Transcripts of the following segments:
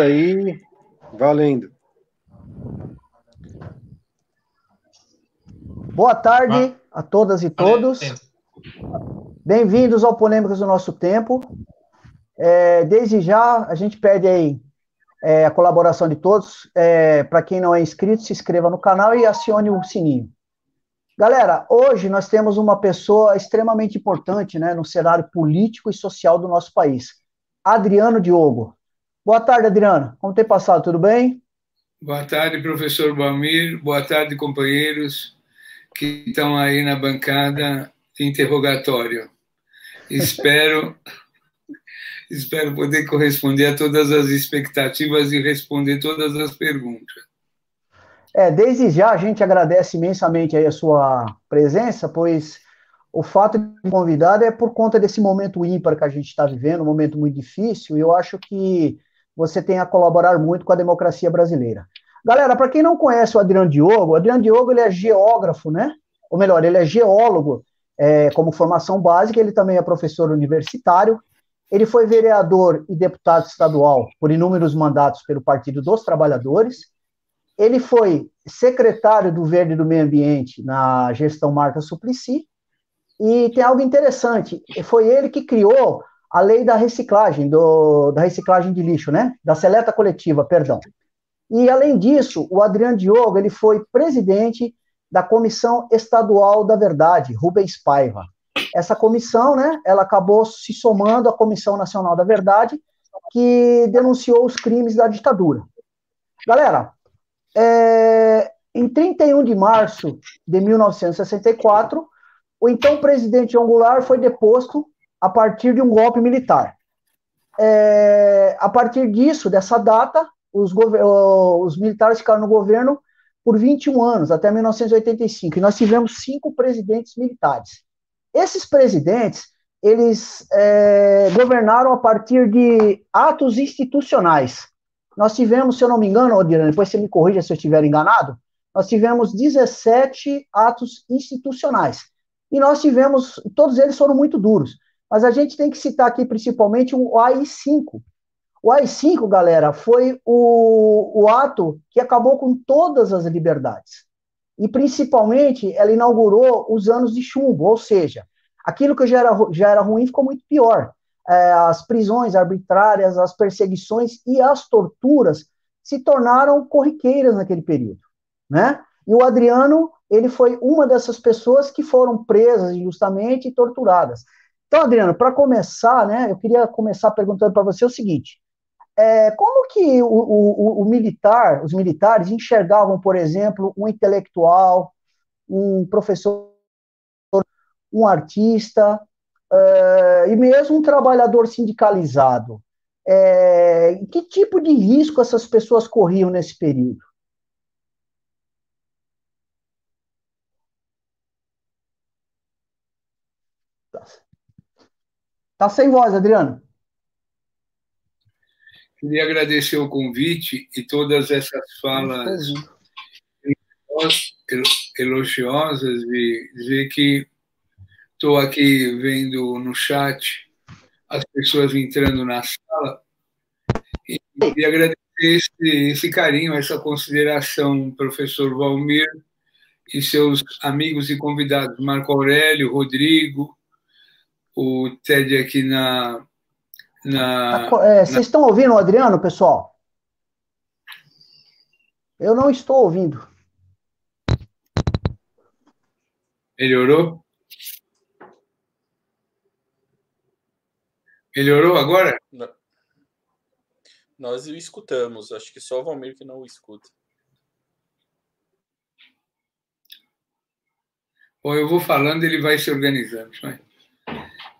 aí, valendo. Boa tarde a todas e todos. Bem-vindos ao Polêmicas do Nosso Tempo. É, desde já, a gente pede aí é, a colaboração de todos. É, Para quem não é inscrito, se inscreva no canal e acione o sininho. Galera, hoje nós temos uma pessoa extremamente importante né, no cenário político e social do nosso país. Adriano Diogo. Boa tarde, Adriano. Como tem passado? Tudo bem? Boa tarde, professor Balmir. Boa tarde, companheiros que estão aí na bancada de interrogatório. Espero, espero poder corresponder a todas as expectativas e responder todas as perguntas. É, desde já a gente agradece imensamente aí a sua presença, pois o fato de convidado é por conta desse momento ímpar que a gente está vivendo, um momento muito difícil, e eu acho que você tem a colaborar muito com a democracia brasileira. Galera, para quem não conhece o Adriano Diogo, o Adriano Diogo ele é geógrafo, né? Ou melhor, ele é geólogo é, como formação básica, ele também é professor universitário, ele foi vereador e deputado estadual por inúmeros mandatos pelo Partido dos Trabalhadores, ele foi secretário do Verde do Meio Ambiente na gestão Marta Suplicy, e tem algo interessante, foi ele que criou a lei da reciclagem, do, da reciclagem de lixo, né? Da seleta coletiva, perdão. E, além disso, o Adriano Diogo, ele foi presidente da Comissão Estadual da Verdade, Rubens Paiva. Essa comissão, né, ela acabou se somando à Comissão Nacional da Verdade, que denunciou os crimes da ditadura. Galera, é, em 31 de março de 1964, o então presidente Goulart foi deposto a partir de um golpe militar. É, a partir disso, dessa data, os, os, militares ficaram no governo por 21 anos, até 1985, e nós tivemos cinco presidentes militares. Esses presidentes, eles é, governaram a partir de atos institucionais, nós tivemos, se eu não me engano, Odirane, depois você me corrija se eu estiver enganado, nós tivemos 17 atos institucionais. E nós tivemos, todos eles foram muito duros. Mas a gente tem que citar aqui principalmente o AI-5. O AI-5, galera, foi o, o ato que acabou com todas as liberdades. E principalmente ela inaugurou os anos de chumbo, ou seja, aquilo que já era, já era ruim ficou muito pior é, as prisões arbitrárias, as perseguições e as torturas se tornaram corriqueiras naquele período, né? E o Adriano, ele foi uma dessas pessoas que foram presas injustamente e torturadas. Então, Adriano, para começar, né, eu queria começar perguntando para você o seguinte: é, como que o, o, o, militar, os militares enxergavam, por exemplo, um intelectual, um professor, um artista, uh, e mesmo um trabalhador sindicalizado, é, que tipo de risco essas pessoas corriam nesse período? Tá sem voz, Adriano. Queria agradecer o convite e todas essas falas elogiosas e dizer que Estou aqui vendo no chat as pessoas entrando na sala e queria agradecer esse, esse carinho, essa consideração, professor Valmir e seus amigos e convidados, Marco Aurélio, Rodrigo, o Ted aqui na. na, tá é, vocês na... estão ouvindo o Adriano, pessoal? Eu não estou ouvindo. Melhorou? Melhorou agora? Não. Nós o escutamos, acho que só o Valmir que não o escuta. Bom, eu vou falando, ele vai se organizando. Vai.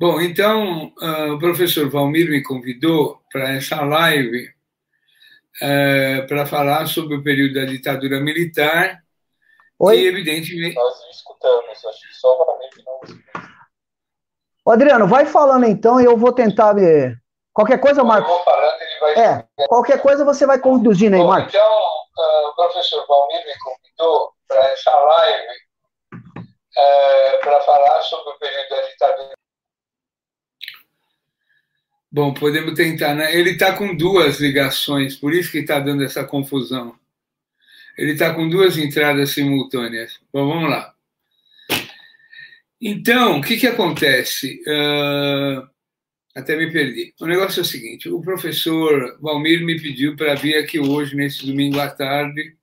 Bom, então, uh, o professor Valmir me convidou para essa live uh, para falar sobre o período da ditadura militar. Oi? E, evidentemente. Nós escutamos, acho que só o Valmir que não escuta. Adriano, vai falando então e eu vou tentar ver. Qualquer coisa, Marco. Eu vou falando, ele vai. É, qualquer coisa você vai conduzindo aí, Marco. Então, uh, o professor Valmir me convidou para essa live uh, para falar sobre o período da ditadura. Bom, podemos tentar, né? Ele está com duas ligações, por isso que está dando essa confusão. Ele está com duas entradas simultâneas. Bom, vamos lá. Então, o que, que acontece? Uh, até me perdi. O negócio é o seguinte: o professor Valmir me pediu para vir aqui hoje, nesse domingo à tarde,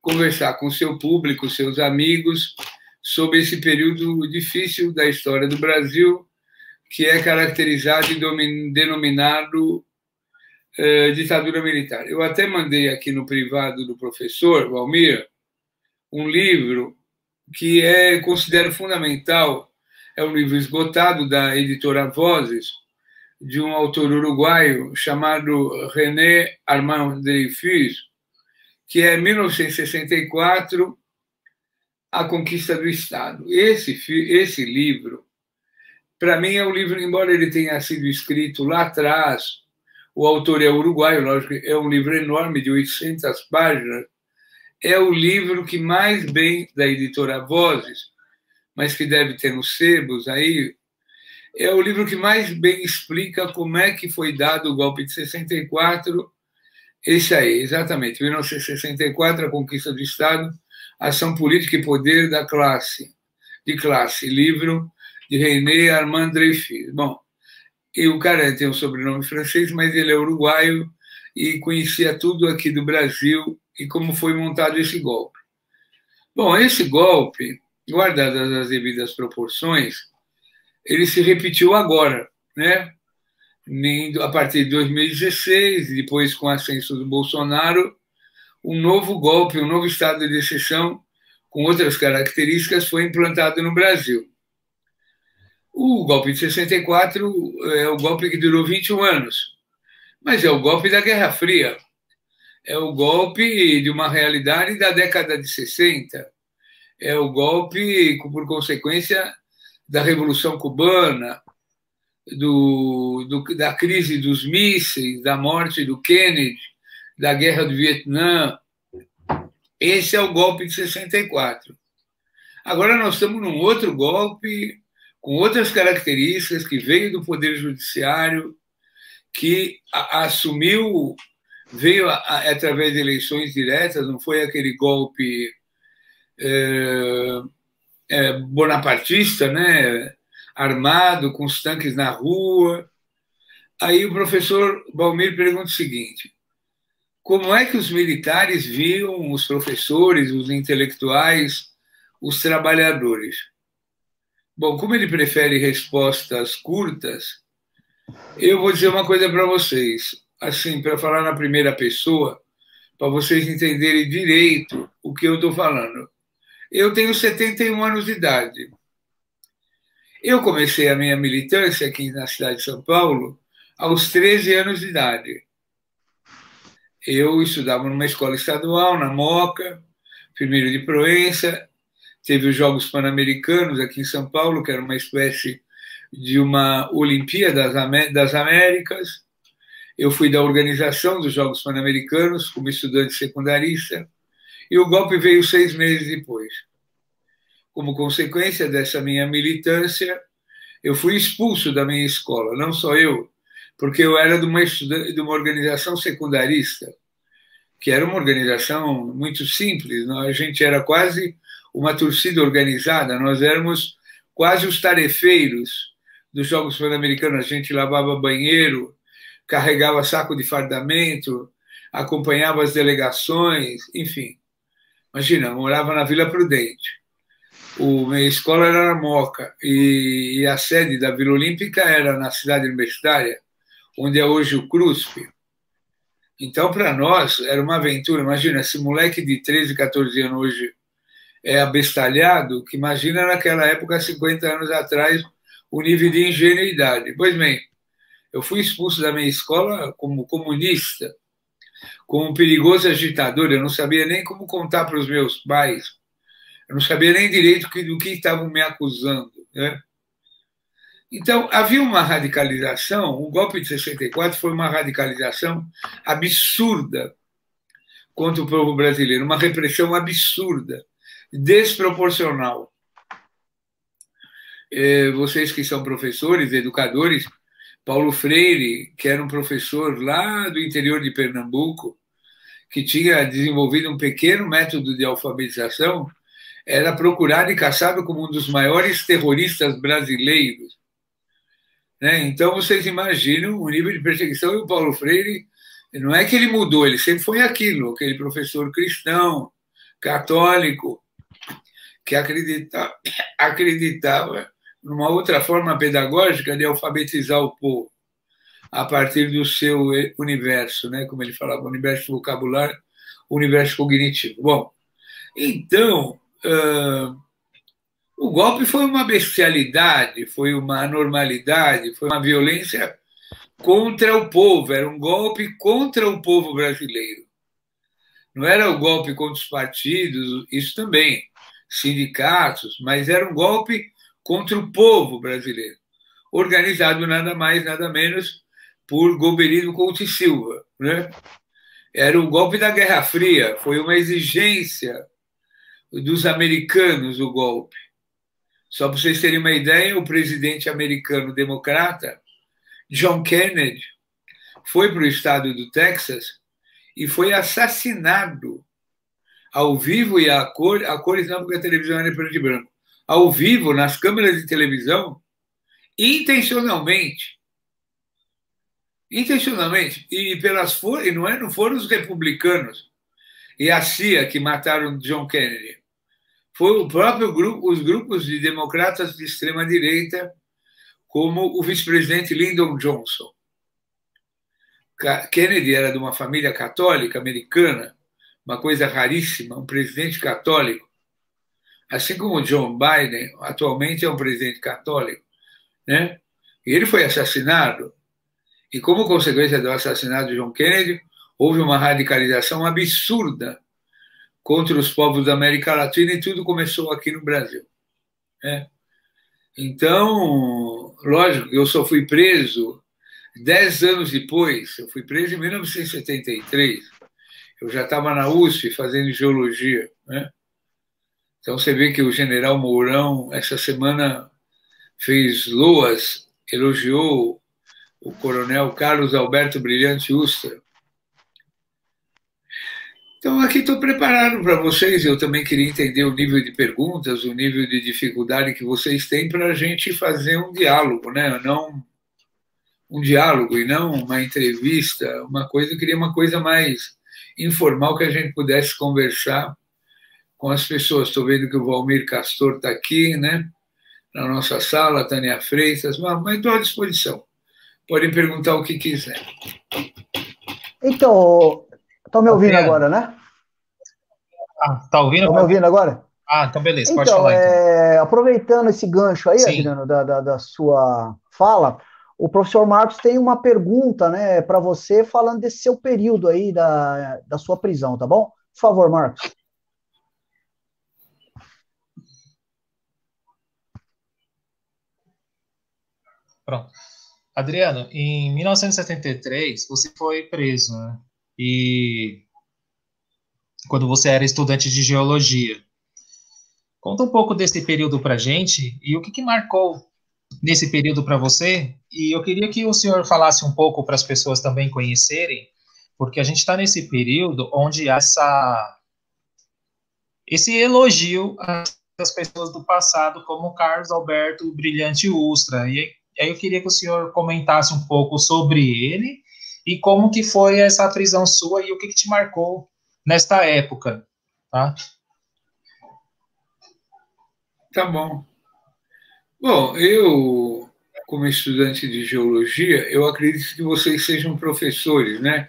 conversar com seu público, seus amigos, sobre esse período difícil da história do Brasil, que é caracterizado e denominado uh, ditadura militar. Eu até mandei aqui no privado do professor Valmir um livro que é considero fundamental, é um livro esgotado da editora Vozes, de um autor uruguaio chamado René Armand Dreyfus, que é 1964, A Conquista do Estado. Esse, esse livro, para mim, é um livro, embora ele tenha sido escrito lá atrás, o autor é uruguaio, lógico, é um livro enorme de 800 páginas, é o livro que mais bem da editora Vozes, mas que deve ter nos sebos aí, é o livro que mais bem explica como é que foi dado o golpe de 64. Esse aí, exatamente, 1964, a conquista do Estado, ação política e poder da classe, de classe, livro de René Armand Dreyfus. Bom, e o cara tem um sobrenome francês, mas ele é uruguaio e conhecia tudo aqui do Brasil e como foi montado esse golpe. Bom, esse golpe, guardadas as devidas proporções, ele se repetiu agora, né? A partir de 2016, depois com o ascenso do Bolsonaro, um novo golpe, um novo estado de exceção com outras características foi implantado no Brasil. O golpe de 64 é o golpe que durou 21 anos, mas é o golpe da Guerra Fria é o golpe de uma realidade da década de 60, é o golpe, por consequência, da Revolução Cubana, do, do, da crise dos mísseis, da morte do Kennedy, da guerra do Vietnã. Esse é o golpe de 64. Agora nós estamos num outro golpe com outras características que veio do Poder Judiciário, que assumiu veio através de eleições diretas, não foi aquele golpe é, é, bonapartista, né? armado, com os tanques na rua. Aí o professor Balmir pergunta o seguinte: como é que os militares viam os professores, os intelectuais, os trabalhadores? Bom, como ele prefere respostas curtas, eu vou dizer uma coisa para vocês assim, para falar na primeira pessoa, para vocês entenderem direito o que eu estou falando. Eu tenho 71 anos de idade. Eu comecei a minha militância aqui na cidade de São Paulo aos 13 anos de idade. Eu estudava numa escola estadual, na Moca, primeiro de Proença, teve os Jogos Pan-Americanos aqui em São Paulo, que era uma espécie de uma Olimpíada das Américas. Eu fui da organização dos Jogos Pan-Americanos como estudante secundarista e o golpe veio seis meses depois. Como consequência dessa minha militância, eu fui expulso da minha escola, não só eu, porque eu era de uma, de uma organização secundarista, que era uma organização muito simples, a gente era quase uma torcida organizada, nós éramos quase os tarefeiros dos Jogos Pan-Americanos, a gente lavava banheiro, carregava saco de fardamento, acompanhava as delegações, enfim. Imagina, morava na Vila Prudente. O, minha escola era na Moca e, e a sede da Vila Olímpica era na cidade universitária, onde é hoje o CRUSP. Então, para nós, era uma aventura. Imagina, esse moleque de 13, 14 anos hoje é abestalhado, que imagina naquela época, 50 anos atrás, o nível de ingenuidade. Pois bem, eu fui expulso da minha escola como comunista, como um perigoso agitador. Eu não sabia nem como contar para os meus pais. Eu não sabia nem direito do que estavam me acusando. Né? Então, havia uma radicalização. O golpe de 64 foi uma radicalização absurda contra o povo brasileiro, uma repressão absurda, desproporcional. Eh, vocês que são professores, educadores, Paulo Freire, que era um professor lá do interior de Pernambuco, que tinha desenvolvido um pequeno método de alfabetização, era procurado e caçado como um dos maiores terroristas brasileiros. Né? Então, vocês imaginam o nível de perseguição. E o Paulo Freire, não é que ele mudou, ele sempre foi aquilo, aquele professor cristão, católico, que acreditava, acreditava numa outra forma pedagógica de alfabetizar o povo a partir do seu universo, né? como ele falava, universo vocabulário, universo cognitivo. Bom, então, uh, o golpe foi uma bestialidade, foi uma anormalidade, foi uma violência contra o povo, era um golpe contra o povo brasileiro. Não era o golpe contra os partidos, isso também, sindicatos, mas era um golpe contra o povo brasileiro, organizado nada mais, nada menos por Gobelino Couto e Silva. Né? Era o golpe da Guerra Fria, foi uma exigência dos americanos o golpe. Só para vocês terem uma ideia, o presidente americano democrata, John Kennedy, foi para o estado do Texas e foi assassinado ao vivo e a cor, a cores não, porque a televisão era preto e branco, ao vivo, nas câmeras de televisão, intencionalmente. Intencionalmente. E pelas for e não, é, não foram os republicanos e a CIA que mataram John Kennedy. Foi o próprio grupo, os grupos de democratas de extrema direita, como o vice-presidente Lyndon Johnson. Kennedy era de uma família católica americana, uma coisa raríssima, um presidente católico assim como John Biden atualmente é um presidente católico, né? E ele foi assassinado. E como consequência do assassinato de John Kennedy, houve uma radicalização absurda contra os povos da América Latina e tudo começou aqui no Brasil. Né? Então, lógico, eu só fui preso dez anos depois. Eu fui preso em 1973. Eu já estava na USP fazendo geologia, né? Então você vê que o general Mourão, essa semana, fez loas, elogiou o coronel Carlos Alberto Brilhante Ustra. Então, aqui estou preparado para vocês. Eu também queria entender o nível de perguntas, o nível de dificuldade que vocês têm para a gente fazer um diálogo, né? Não um diálogo e não uma entrevista, uma coisa. Eu queria uma coisa mais informal que a gente pudesse conversar com as pessoas. Estou vendo que o Valmir Castor está aqui, né? Na nossa sala, Tânia Freitas, mas estou à disposição. Podem perguntar o que quiser. Então, estão me ouvindo agora, né? Ah, tá ouvindo? Estão me ouvindo agora? Ah, então beleza, pode então, falar. Então. É, aproveitando esse gancho aí, Adriano, da, da, da, sua fala, o professor Marcos tem uma pergunta né, para você falando desse seu período aí da, da sua prisão, tá bom? Por favor, Marcos. Pronto. Adriano, em 1973 você foi preso, né? E quando você era estudante de geologia. Conta um pouco desse período para gente e o que, que marcou nesse período para você. E eu queria que o senhor falasse um pouco para as pessoas também conhecerem, porque a gente está nesse período onde há essa, esse elogio às pessoas do passado, como Carlos Alberto Brilhante Ustra. E aí eu queria que o senhor comentasse um pouco sobre ele e como que foi essa prisão sua e o que, que te marcou nesta época, tá? Tá bom. Bom, eu, como estudante de geologia, eu acredito que vocês sejam professores, né?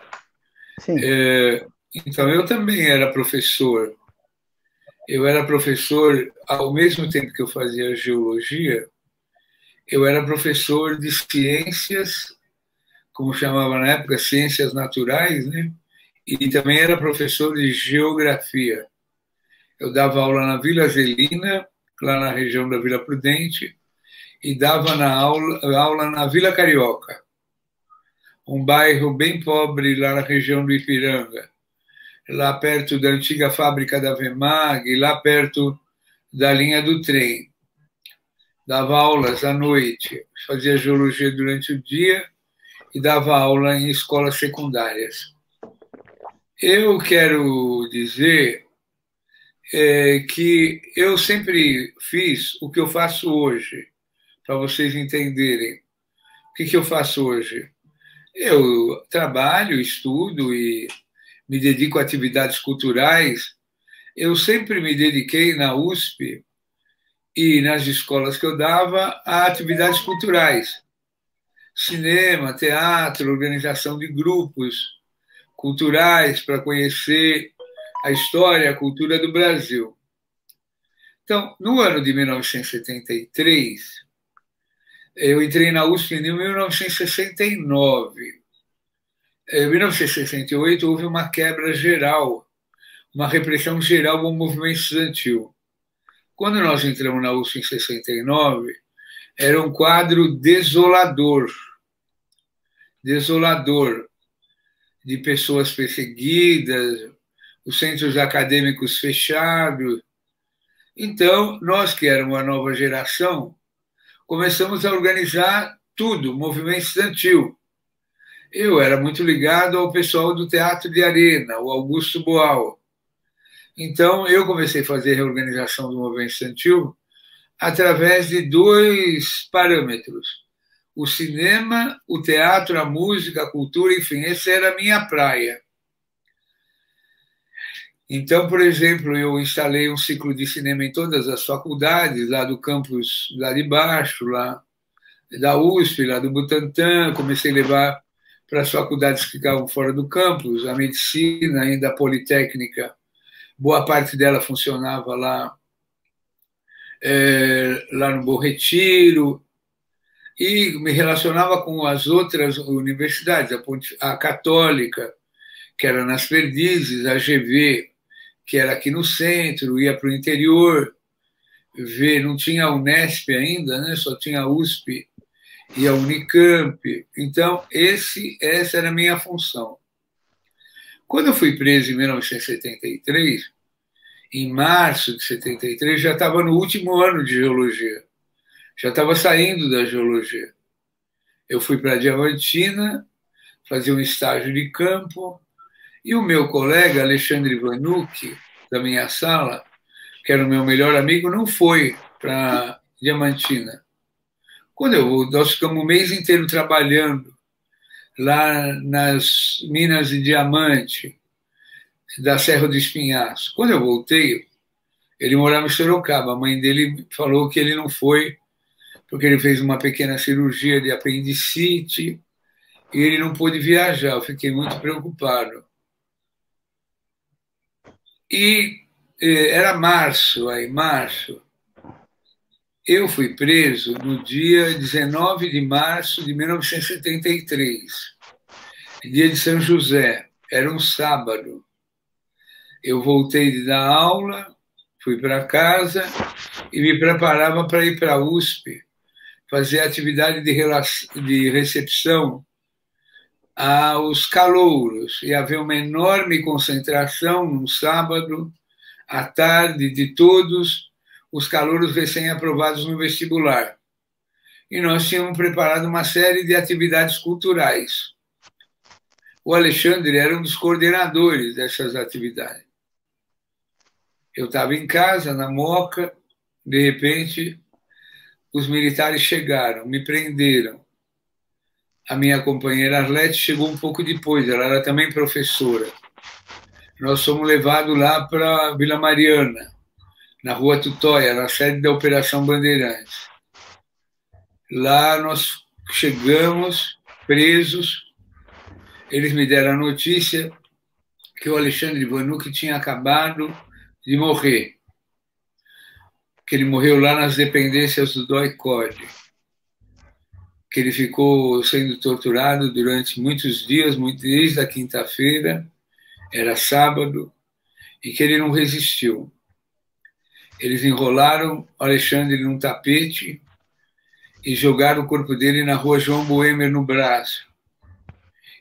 Sim. É, então, eu também era professor. Eu era professor ao mesmo tempo que eu fazia geologia, eu era professor de ciências, como chamava na época, ciências naturais, né? E também era professor de geografia. Eu dava aula na Vila Zelina, lá na região da Vila Prudente, e dava na aula, aula na Vila Carioca, um bairro bem pobre lá na região do Ipiranga, lá perto da antiga fábrica da Vemag, lá perto da linha do trem dava aulas à noite, fazia geologia durante o dia e dava aula em escolas secundárias. Eu quero dizer é, que eu sempre fiz o que eu faço hoje, para vocês entenderem. O que, que eu faço hoje? Eu trabalho, estudo e me dedico a atividades culturais. Eu sempre me dediquei na USP e nas escolas que eu dava a atividades culturais. Cinema, teatro, organização de grupos culturais para conhecer a história, a cultura do Brasil. Então, no ano de 1973, eu entrei na USP em 1969. Em 1968 houve uma quebra geral, uma repressão geral ao movimento estudantil. Quando nós entramos na USP em 69, era um quadro desolador. Desolador de pessoas perseguidas, os centros acadêmicos fechados. Então, nós que éramos a nova geração, começamos a organizar tudo, movimento estudantil. Eu era muito ligado ao pessoal do Teatro de Arena, o Augusto Boal. Então, eu comecei a fazer a reorganização do movimento estudantil através de dois parâmetros: o cinema, o teatro, a música, a cultura, enfim, essa era a minha praia. Então, por exemplo, eu instalei um ciclo de cinema em todas as faculdades, lá do campus lá de baixo, lá da USP, lá do Butantã, comecei a levar para as faculdades que ficavam fora do campus, a medicina, ainda a politécnica, boa parte dela funcionava lá, é, lá no Bom Retiro, e me relacionava com as outras universidades, a, Ponte, a Católica, que era nas Perdizes, a GV, que era aqui no centro, ia para o interior, ver, não tinha a Unesp ainda, né? só tinha a USP e a Unicamp. Então, esse, essa era a minha função. Quando eu fui preso em 1973, em março de 73, já estava no último ano de geologia. Já estava saindo da geologia. Eu fui para a Diamantina, fazer um estágio de campo, e o meu colega, Alexandre Vanucci, da minha sala, que era o meu melhor amigo, não foi para Diamantina. Quando eu, nós ficamos o mês inteiro trabalhando lá nas minas de diamante da Serra do Espinhaço. Quando eu voltei, ele morava em Sorocaba. A mãe dele falou que ele não foi porque ele fez uma pequena cirurgia de apendicite e ele não pôde viajar. Eu fiquei muito preocupado. E eh, era março, aí, março. Eu fui preso no dia 19 de março de 1973, dia de São José, era um sábado. Eu voltei de dar aula, fui para casa e me preparava para ir para a USP, fazer atividade de, de recepção aos calouros. E havia uma enorme concentração no sábado, à tarde, de todos os calouros recém-aprovados no vestibular. E nós tínhamos preparado uma série de atividades culturais. O Alexandre era um dos coordenadores dessas atividades. Eu estava em casa, na Moca, de repente, os militares chegaram, me prenderam a minha companheira Arlete chegou um pouco depois, ela era também professora. Nós fomos levados lá para Vila Mariana, na rua Tutóia, na sede da Operação Bandeirantes. Lá nós chegamos presos, eles me deram a notícia que o Alexandre Vanucci tinha acabado de morrer, que ele morreu lá nas dependências do DOI-CODE que ele ficou sendo torturado durante muitos dias, desde a quinta-feira, era sábado, e que ele não resistiu. Eles enrolaram Alexandre num tapete e jogaram o corpo dele na rua João Boemer, no braço.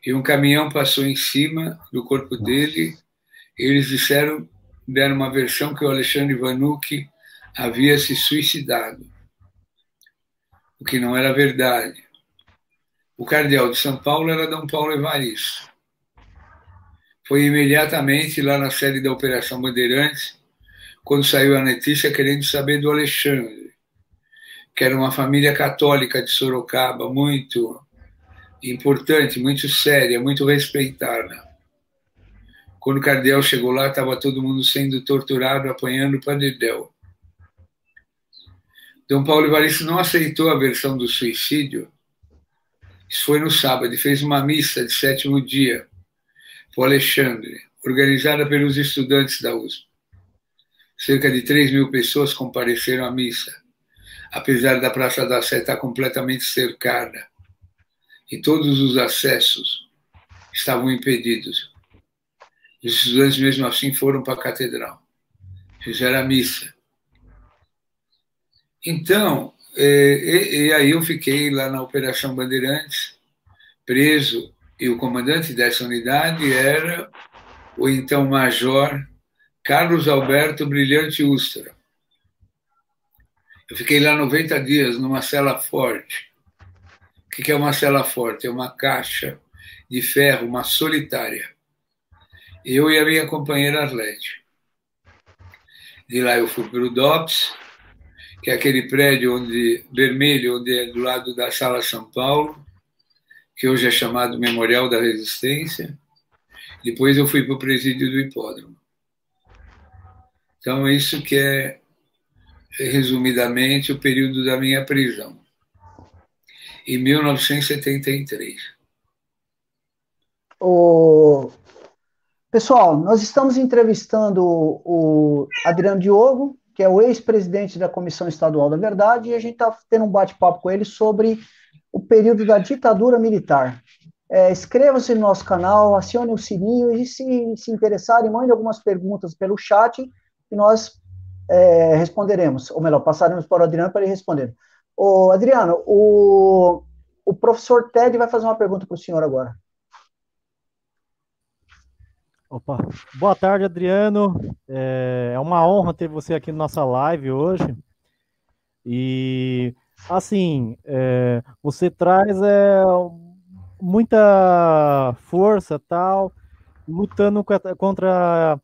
E um caminhão passou em cima do corpo dele. E eles disseram, deram uma versão que o Alexandre Vanucci havia se suicidado. O que não era verdade. O cardeal de São Paulo era Dom Paulo Evaristo. Foi imediatamente lá na sede da Operação Bandeirantes, quando saiu a notícia querendo saber do Alexandre, que era uma família católica de Sorocaba, muito importante, muito séria, muito respeitada. Quando o cardeal chegou lá, estava todo mundo sendo torturado, apanhando para dedéu. Dom Paulo Evaristo não aceitou a versão do suicídio. Isso foi no sábado, e fez uma missa de sétimo dia para o Alexandre, organizada pelos estudantes da USP. Cerca de 3 mil pessoas compareceram à missa, apesar da Praça da Sé estar completamente cercada e todos os acessos estavam impedidos. Os estudantes, mesmo assim, foram para a catedral, fizeram a missa. Então, é, e, e, aí eu fiquei lá na Operação Bandeirantes, preso, e o comandante dessa unidade era o então major Carlos Alberto Brilhante Ustra. Eu fiquei lá 90 dias numa cela forte, o que é uma cela forte? É uma caixa de ferro, uma solitária. Eu e a minha companheira Arlete. De lá eu fui para o DOPS, que é aquele prédio onde, vermelho, onde é do lado da Sala São Paulo, que hoje é chamado Memorial da Resistência. Depois eu fui para o presídio do Hipódromo. Então, isso que é, resumidamente, o período da minha prisão em 1973. O... Pessoal, nós estamos entrevistando o Adriano Diogo, que é o ex-presidente da Comissão Estadual da Verdade, e a gente está tendo um bate-papo com ele sobre o período da ditadura militar. É, Inscreva-se no nosso canal, acione o sininho e, se se interessarem, mande algumas perguntas pelo chat que nós é, responderemos, ou melhor, passaremos para o Adriano para ele responder. Ô, Adriano, o, o professor Ted vai fazer uma pergunta para o senhor agora. Opa, boa tarde, Adriano. É, é uma honra ter você aqui na nossa live hoje. E, assim, é, você traz é, muita força, tal, lutando contra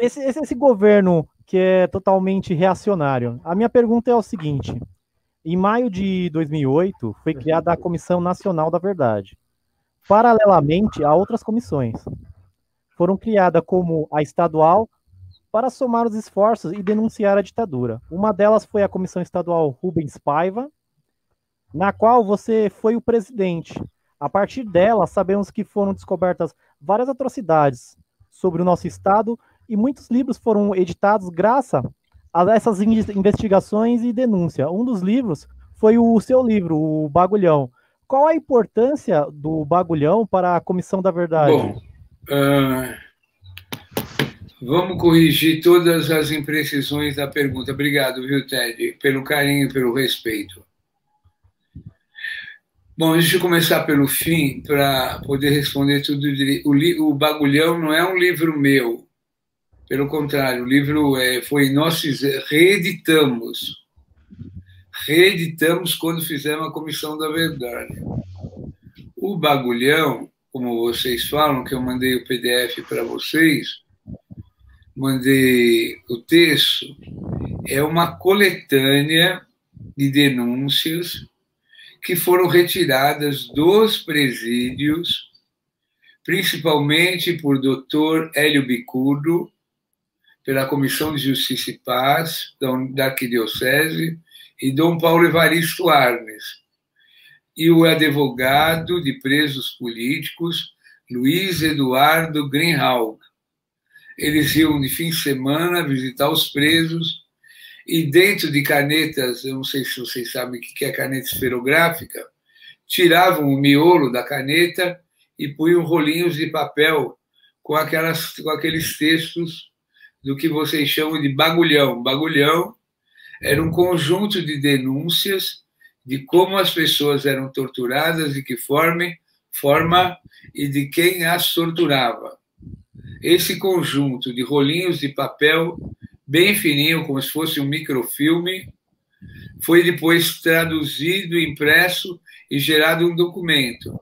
esse, esse, esse governo que é totalmente reacionário. A minha pergunta é o seguinte: em maio de 2008, foi criada a Comissão Nacional da Verdade, paralelamente a outras comissões. Foram criadas como a estadual para somar os esforços e denunciar a ditadura. Uma delas foi a Comissão Estadual Rubens Paiva, na qual você foi o presidente. A partir dela, sabemos que foram descobertas várias atrocidades sobre o nosso estado e muitos livros foram editados graças a essas investigações e denúncia. Um dos livros foi o seu livro, o Bagulhão. Qual a importância do Bagulhão para a Comissão da Verdade? Bom, uh, vamos corrigir todas as imprecisões da pergunta. Obrigado, viu, Ted, pelo carinho e pelo respeito. Bom, deixa eu começar pelo fim para poder responder tudo. O, o Bagulhão não é um livro meu, pelo contrário, o livro é, foi nós reeditamos. Reeditamos quando fizemos a Comissão da Verdade. O bagulhão, como vocês falam, que eu mandei o PDF para vocês, mandei o texto, é uma coletânea de denúncias que foram retiradas dos presídios, principalmente por Dr. Hélio Bicudo, pela Comissão de Justiça e Paz da Arquidiocese e Dom Paulo Evaristo Arnes, e o advogado de presos políticos Luiz Eduardo Greenhalgh. Eles iam de fim de semana visitar os presos e dentro de canetas, eu não sei se vocês sabem o que é caneta esferográfica, tiravam o miolo da caneta e punham rolinhos de papel com, aquelas, com aqueles textos do que vocês chamam de bagulhão. Bagulhão era um conjunto de denúncias de como as pessoas eram torturadas, de que forma, forma e de quem as torturava. Esse conjunto de rolinhos de papel bem fininho, como se fosse um microfilme, foi depois traduzido, impresso e gerado um documento.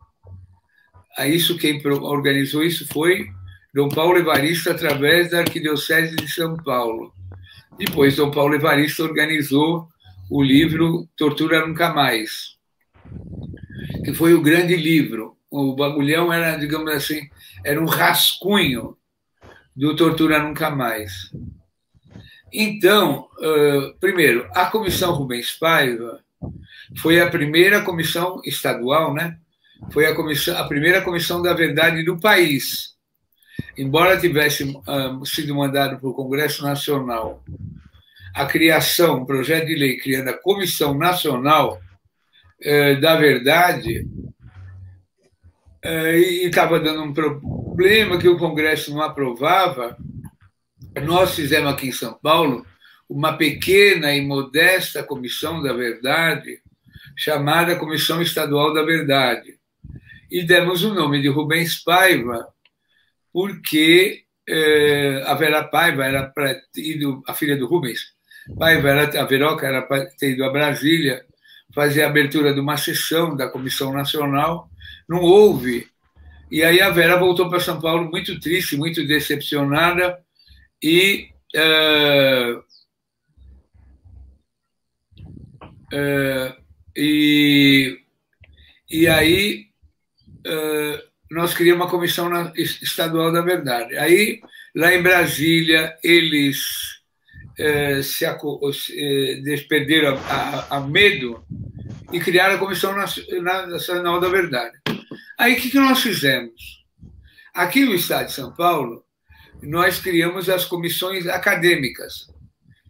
A isso quem organizou isso foi Dom Paulo Evaristo através da Arquidiocese de São Paulo. Depois Dom Paulo Evaristo organizou o livro Tortura Nunca Mais, que foi o grande livro. O bagulhão era, digamos assim, era um rascunho do Tortura Nunca Mais. Então, primeiro, a Comissão Rubens Paiva foi a primeira comissão estadual, né? Foi a, comissão, a primeira comissão da verdade do país. Embora tivesse sido mandado para o Congresso Nacional a criação, projeto de lei criando a Comissão Nacional da Verdade, e estava dando um problema que o Congresso não aprovava, nós fizemos aqui em São Paulo uma pequena e modesta comissão da verdade, chamada Comissão Estadual da Verdade. E demos o nome de Rubens Paiva, porque eh, a Vera Paiva era ido, a filha do Rubens, Era, a Veroca era para ter ido a Brasília fazer a abertura de uma sessão da Comissão Nacional, não houve. E aí a Vera voltou para São Paulo muito triste, muito decepcionada, e uh, uh, e, e aí uh, nós criamos uma comissão estadual da verdade. Aí lá em Brasília eles se desperderam a, a, a, medo e criaram a comissão nacional da verdade. Aí o que, que nós fizemos? Aqui no estado de São Paulo nós criamos as comissões acadêmicas.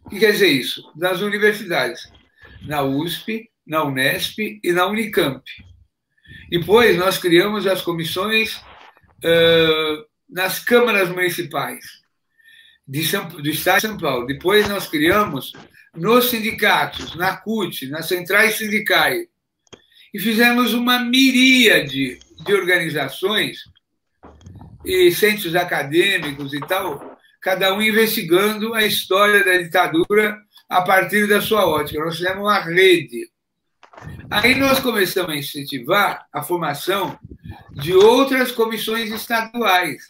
O que quer dizer isso? Das universidades, na USP, na Unesp e na Unicamp. Depois, nós criamos as comissões uh, nas câmaras municipais de São, do Estado de São Paulo. Depois, nós criamos nos sindicatos, na CUT, nas centrais sindicais. E fizemos uma miríade de organizações e centros acadêmicos e tal, cada um investigando a história da ditadura a partir da sua ótica. Nós fizemos uma rede. Aí nós começamos a incentivar a formação de outras comissões estaduais.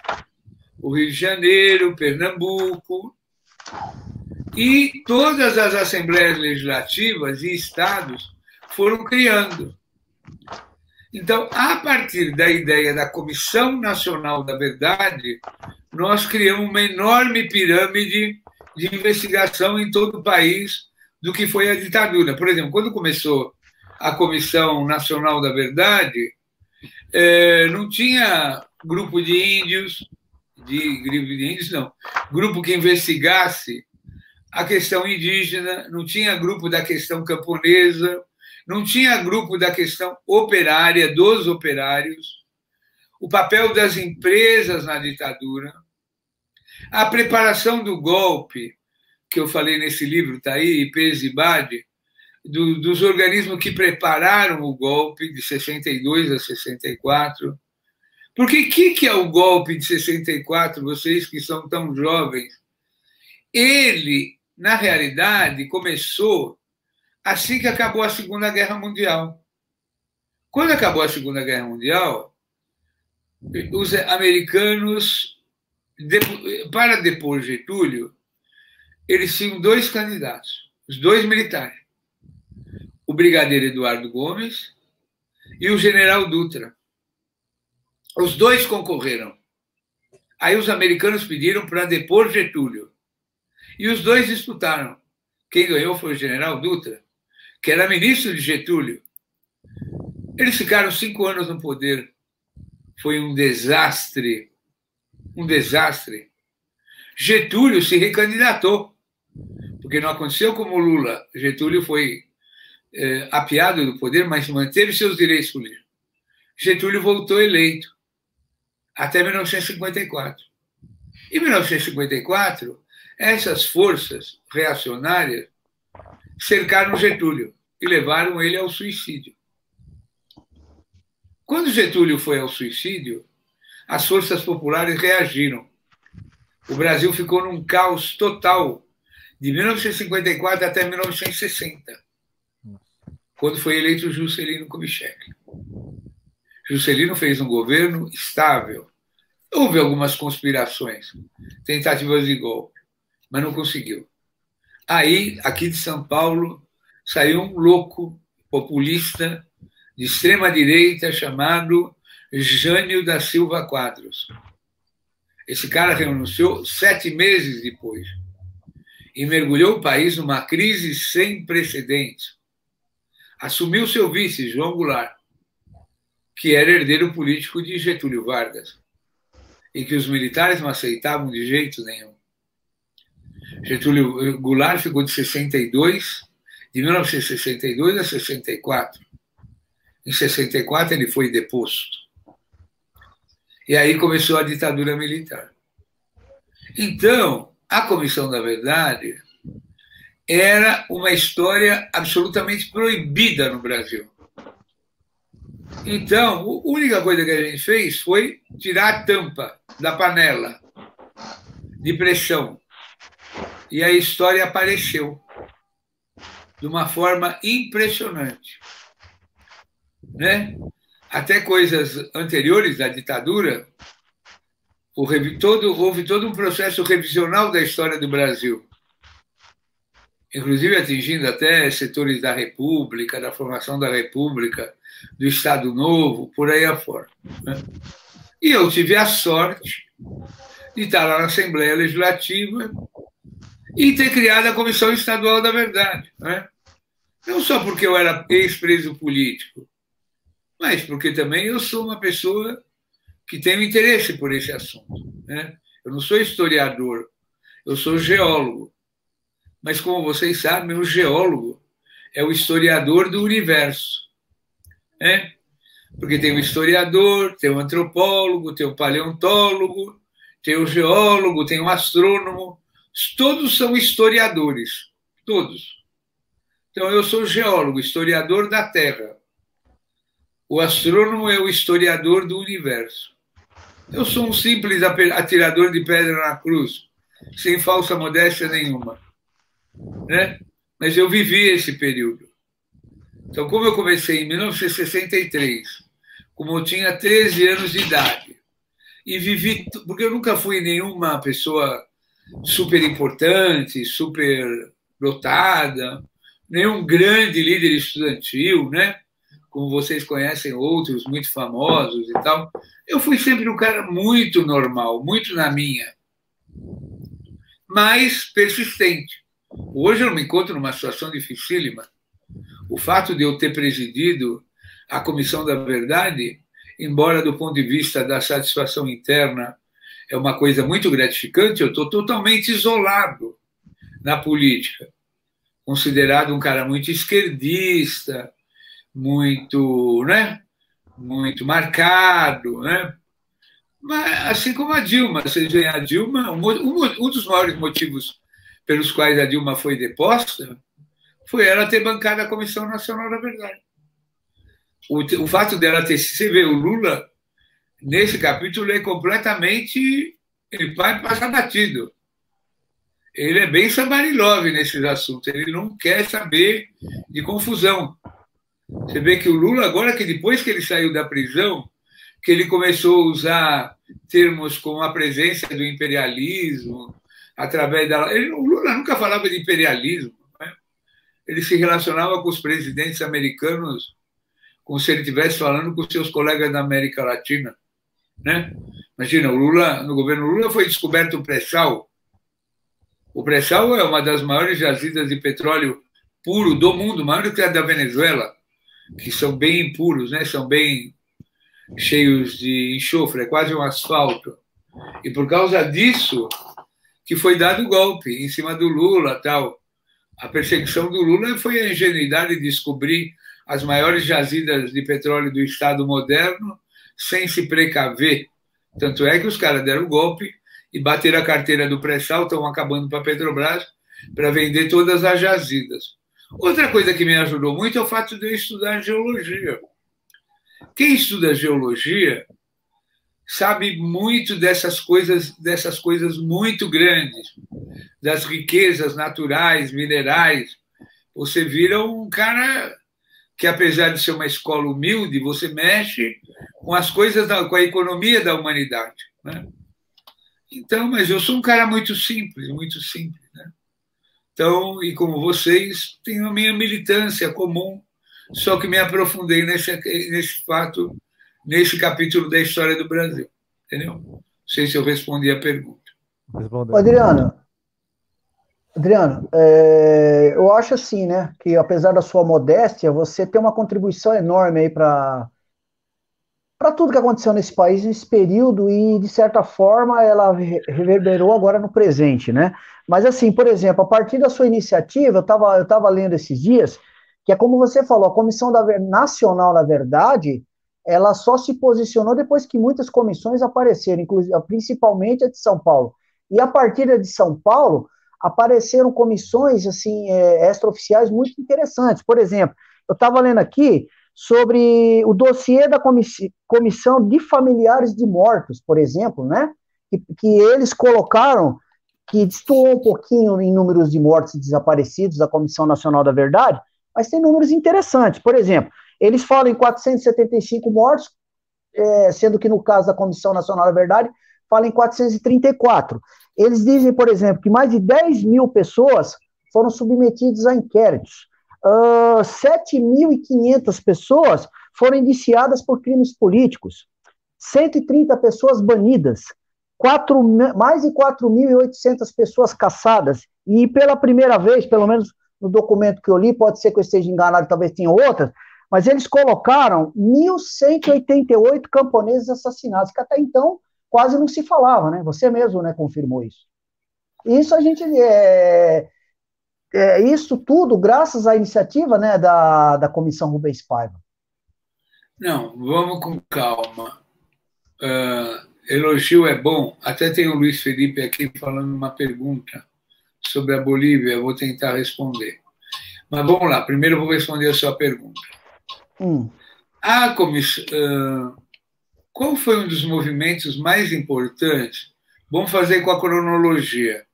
O Rio de Janeiro, Pernambuco, e todas as assembleias legislativas e estados foram criando. Então, a partir da ideia da Comissão Nacional da Verdade, nós criamos uma enorme pirâmide de investigação em todo o país do que foi a ditadura. Por exemplo, quando começou a Comissão Nacional da Verdade, é, não tinha grupo de índios, de índios não, grupo que investigasse a questão indígena, não tinha grupo da questão camponesa, não tinha grupo da questão operária, dos operários, o papel das empresas na ditadura, a preparação do golpe, que eu falei nesse livro, está aí, IPs e BAD, do, dos organismos que prepararam o golpe de 62 a 64. Porque o que, que é o golpe de 64, vocês que são tão jovens? Ele, na realidade, começou assim que acabou a Segunda Guerra Mundial. Quando acabou a Segunda Guerra Mundial, os americanos, para depor Getúlio, eles tinham dois candidatos, os dois militares, o brigadeiro Eduardo Gomes e o general Dutra. Os dois concorreram. Aí os americanos pediram para depor Getúlio. E os dois disputaram. Quem ganhou foi o general Dutra que era ministro de Getúlio. Eles ficaram cinco anos no poder. Foi um desastre. Um desastre. Getúlio se recandidatou, porque não aconteceu como Lula. Getúlio foi é, apiado do poder, mas manteve seus direitos políticos. Getúlio voltou eleito até 1954. Em 1954, essas forças reacionárias cercaram Getúlio e levaram ele ao suicídio. Quando Getúlio foi ao suicídio, as forças populares reagiram. O Brasil ficou num caos total de 1954 até 1960. quando foi eleito Juscelino Kubitschek. Juscelino fez um governo estável. Houve algumas conspirações, tentativas de golpe, mas não conseguiu. Aí, aqui de São Paulo, saiu um louco populista de extrema direita chamado Jânio da Silva Quadros. Esse cara renunciou sete meses depois e mergulhou o país numa crise sem precedentes. Assumiu seu vice, João Goulart, que era herdeiro político de Getúlio Vargas e que os militares não aceitavam de jeito nenhum. Getúlio Goulart ficou de 62, de 1962 a 64. Em 64 ele foi deposto. E aí começou a ditadura militar. Então, a Comissão da Verdade era uma história absolutamente proibida no Brasil. Então, a única coisa que a gente fez foi tirar a tampa da panela de pressão. E a história apareceu de uma forma impressionante. Né? Até coisas anteriores da ditadura, todo, houve todo um processo revisional da história do Brasil, inclusive atingindo até setores da República, da formação da República, do Estado Novo, por aí afora. Né? E eu tive a sorte de estar lá na Assembleia Legislativa e ter criado a Comissão Estadual da Verdade. Né? Não só porque eu era ex-preso político, mas porque também eu sou uma pessoa que tem interesse por esse assunto. Né? Eu não sou historiador, eu sou geólogo. Mas, como vocês sabem, o geólogo é o historiador do universo. Né? Porque tem o historiador, tem o antropólogo, tem o paleontólogo, tem o geólogo, tem o astrônomo. Todos são historiadores. Todos. Então, eu sou geólogo, historiador da Terra. O astrônomo é o historiador do universo. Eu sou um simples atirador de pedra na cruz, sem falsa modéstia nenhuma. Né? Mas eu vivi esse período. Então, como eu comecei em 1963, como eu tinha 13 anos de idade, e vivi, porque eu nunca fui nenhuma pessoa super importante, super dotada, nenhum grande líder estudantil, né? Como vocês conhecem outros muito famosos e tal. Eu fui sempre um cara muito normal, muito na minha, mas persistente. Hoje eu me encontro numa situação dificílima. O fato de eu ter presidido a Comissão da Verdade, embora do ponto de vista da satisfação interna é uma coisa muito gratificante, eu estou totalmente isolado na política considerado um cara muito esquerdista, muito, né? Muito marcado, né? Mas, assim como a Dilma, veem a Dilma, um, um dos maiores motivos pelos quais a Dilma foi deposta foi ela ter bancado a Comissão Nacional da Verdade. O, o fato dela ter, você vê, o Lula, nesse capítulo, é completamente. Ele vai passar batido ele é bem Sambarilov nesses assuntos. Ele não quer saber de confusão. Você vê que o Lula, agora que depois que ele saiu da prisão, que ele começou a usar termos como a presença do imperialismo, através da. Ele, o Lula nunca falava de imperialismo. Né? Ele se relacionava com os presidentes americanos como se ele estivesse falando com seus colegas da América Latina. Né? Imagina, o Lula, no governo Lula foi descoberto o pré-sal o pré-sal é uma das maiores jazidas de petróleo puro do mundo, maior do que a da Venezuela, que são bem impuros, né? são bem cheios de enxofre, é quase um asfalto. E por causa disso que foi dado o golpe em cima do Lula, tal. A perseguição do Lula foi a ingenuidade de descobrir as maiores jazidas de petróleo do Estado moderno sem se precaver. Tanto é que os caras deram o golpe e bater a carteira do pré-sal, estão acabando para a Petrobras, para vender todas as jazidas. Outra coisa que me ajudou muito é o fato de eu estudar geologia. Quem estuda geologia sabe muito dessas coisas, dessas coisas muito grandes, das riquezas naturais, minerais. Você vira um cara que apesar de ser uma escola humilde, você mexe com as coisas, da, com a economia da humanidade. Né? Então, mas eu sou um cara muito simples, muito simples. Né? Então, e como vocês, tenho a minha militância comum, só que me aprofundei nesse, nesse fato, nesse capítulo da história do Brasil. Entendeu? Não sei se eu respondi a pergunta. Adriano, Adriano, é, eu acho assim, né, que apesar da sua modéstia, você tem uma contribuição enorme aí para para tudo que aconteceu nesse país nesse período e de certa forma ela reverberou agora no presente, né? Mas assim, por exemplo, a partir da sua iniciativa, eu estava eu tava lendo esses dias que é como você falou, a Comissão da, Nacional da Verdade, ela só se posicionou depois que muitas comissões apareceram, inclusive, principalmente a de São Paulo. E a partir da de São Paulo, apareceram comissões assim é, extraoficiais muito interessantes. Por exemplo, eu estava lendo aqui sobre o dossiê da comissão de familiares de mortos, por exemplo, né? Que, que eles colocaram que destoou um pouquinho em números de mortos e desaparecidos da Comissão Nacional da Verdade, mas tem números interessantes. Por exemplo, eles falam em 475 mortos, é, sendo que no caso da Comissão Nacional da Verdade, fala em 434. Eles dizem, por exemplo, que mais de 10 mil pessoas foram submetidas a inquéritos. Uh, ah, 7.500 pessoas foram indiciadas por crimes políticos. 130 pessoas banidas. 4, mais de 4.800 pessoas caçadas. E pela primeira vez, pelo menos no documento que eu li, pode ser que eu esteja enganado, talvez tenha outras, mas eles colocaram 1.188 camponeses assassinados, que até então quase não se falava, né? Você mesmo, né, confirmou isso. Isso a gente é, é isso tudo graças à iniciativa, né, da, da comissão Rubens Paiva. Não, vamos com calma. Uh, elogio é bom. Até tem o Luiz Felipe aqui falando uma pergunta sobre a Bolívia. Eu vou tentar responder. Mas vamos lá. Primeiro vou responder a sua pergunta. Hum. A comissão, uh, qual foi um dos movimentos mais importantes? Vamos fazer com a cronologia.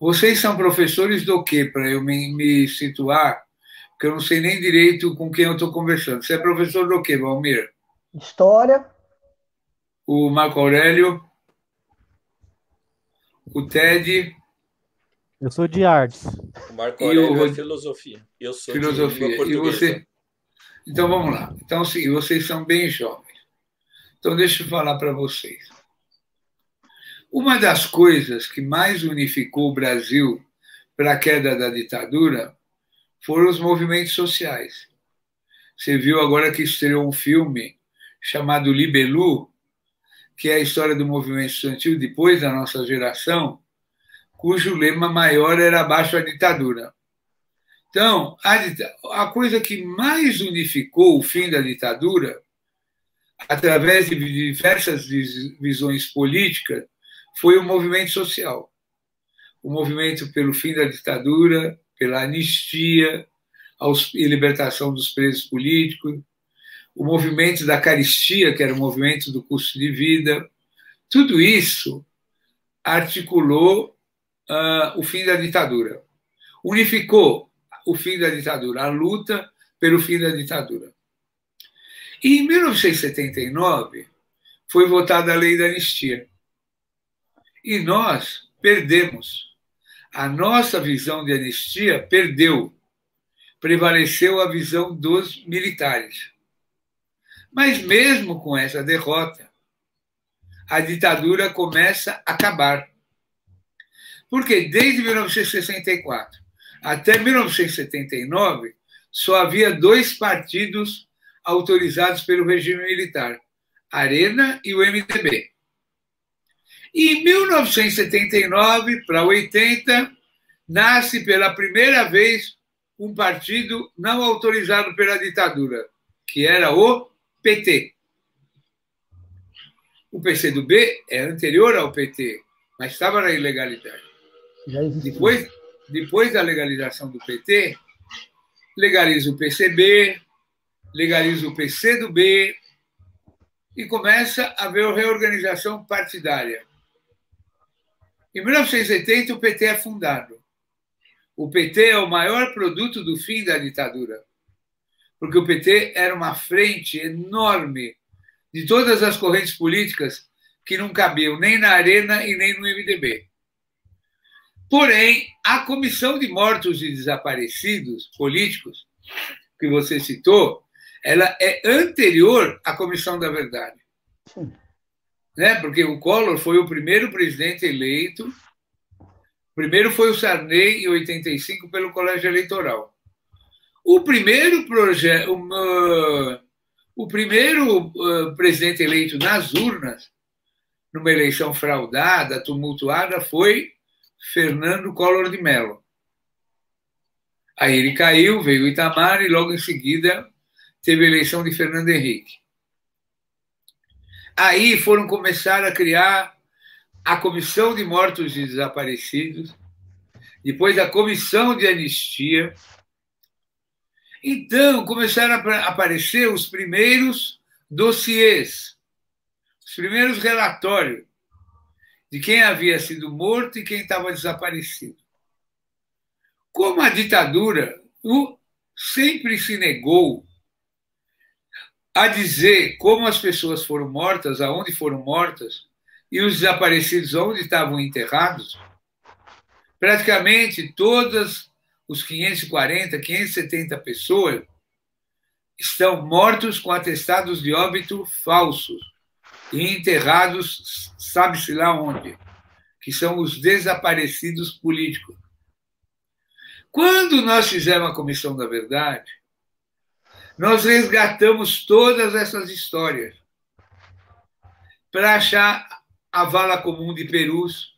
Vocês são professores do quê, para eu me, me, situar? Porque eu não sei nem direito com quem eu estou conversando. Você é professor do quê, Valmir? História. O Marco Aurélio? O Ted? Eu sou de artes. O Marco Aurélio o... é filosofia. Eu sou filosofia. de E você? Então vamos lá. Então, sim, vocês são bem jovens. Então, deixa eu falar para vocês. Uma das coisas que mais unificou o Brasil para a queda da ditadura foram os movimentos sociais. Você viu agora que estreou um filme chamado Libelu, que é a história do movimento estudantil depois da nossa geração, cujo lema maior era abaixo a ditadura. Então, a, a coisa que mais unificou o fim da ditadura através de diversas visões políticas, foi o movimento social. O movimento pelo fim da ditadura, pela anistia e libertação dos presos políticos, o movimento da caristia, que era o movimento do custo de vida. Tudo isso articulou uh, o fim da ditadura. Unificou o fim da ditadura, a luta pelo fim da ditadura. E em 1979 foi votada a lei da anistia. E nós perdemos. A nossa visão de anistia perdeu. Prevaleceu a visão dos militares. Mas mesmo com essa derrota, a ditadura começa a acabar. Porque desde 1964 até 1979 só havia dois partidos autorizados pelo regime militar, Arena e o MDB. E em 1979 para 80 nasce pela primeira vez um partido não autorizado pela ditadura, que era o PT. O PCdoB é anterior ao PT, mas estava na ilegalidade. Depois, depois da legalização do PT, legaliza o PCB, legaliza o PC do B e começa a haver a reorganização partidária. Em 1980, o PT é fundado. O PT é o maior produto do fim da ditadura. porque o PT era uma frente enorme de todas as correntes políticas que não cabiam nem na Arena e nem no MDB. Porém, a Comissão de Mortos e Desaparecidos Políticos, que você citou, ela é anterior à Comissão da Verdade. Né? Porque o Collor foi o primeiro presidente eleito. Primeiro foi o Sarney, em 85, pelo Colégio Eleitoral. O primeiro projeto. Uh, o primeiro uh, presidente eleito nas urnas, numa eleição fraudada, tumultuada, foi Fernando Collor de Mello. Aí ele caiu, veio o Itamar e logo em seguida teve a eleição de Fernando Henrique. Aí foram começar a criar a Comissão de Mortos e Desaparecidos, depois a Comissão de Anistia. Então começaram a aparecer os primeiros dossiês, os primeiros relatórios de quem havia sido morto e quem estava desaparecido. Como a ditadura sempre se negou a dizer como as pessoas foram mortas, aonde foram mortas, e os desaparecidos onde estavam enterrados, praticamente todas os 540, 570 pessoas estão mortos com atestados de óbito falsos e enterrados, sabe-se lá onde, que são os desaparecidos políticos. Quando nós fizemos a Comissão da Verdade, nós resgatamos todas essas histórias para achar a vala comum de Perus.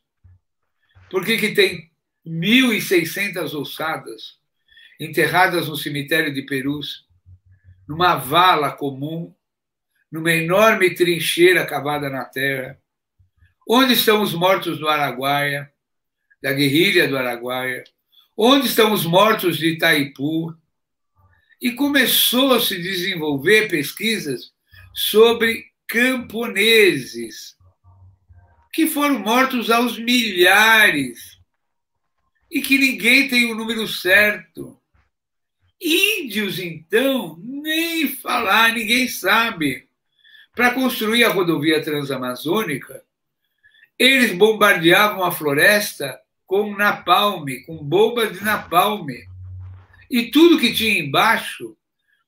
Por que, que tem 1.600 ossadas enterradas no cemitério de Perus, numa vala comum, numa enorme trincheira cavada na terra? Onde estão os mortos do Araguaia, da guerrilha do Araguaia? Onde estão os mortos de Itaipu? E começou a se desenvolver pesquisas sobre camponeses, que foram mortos aos milhares, e que ninguém tem o número certo. Índios, então, nem falar, ninguém sabe. Para construir a rodovia transamazônica, eles bombardeavam a floresta com napalm, com bombas de napalm. E tudo que tinha embaixo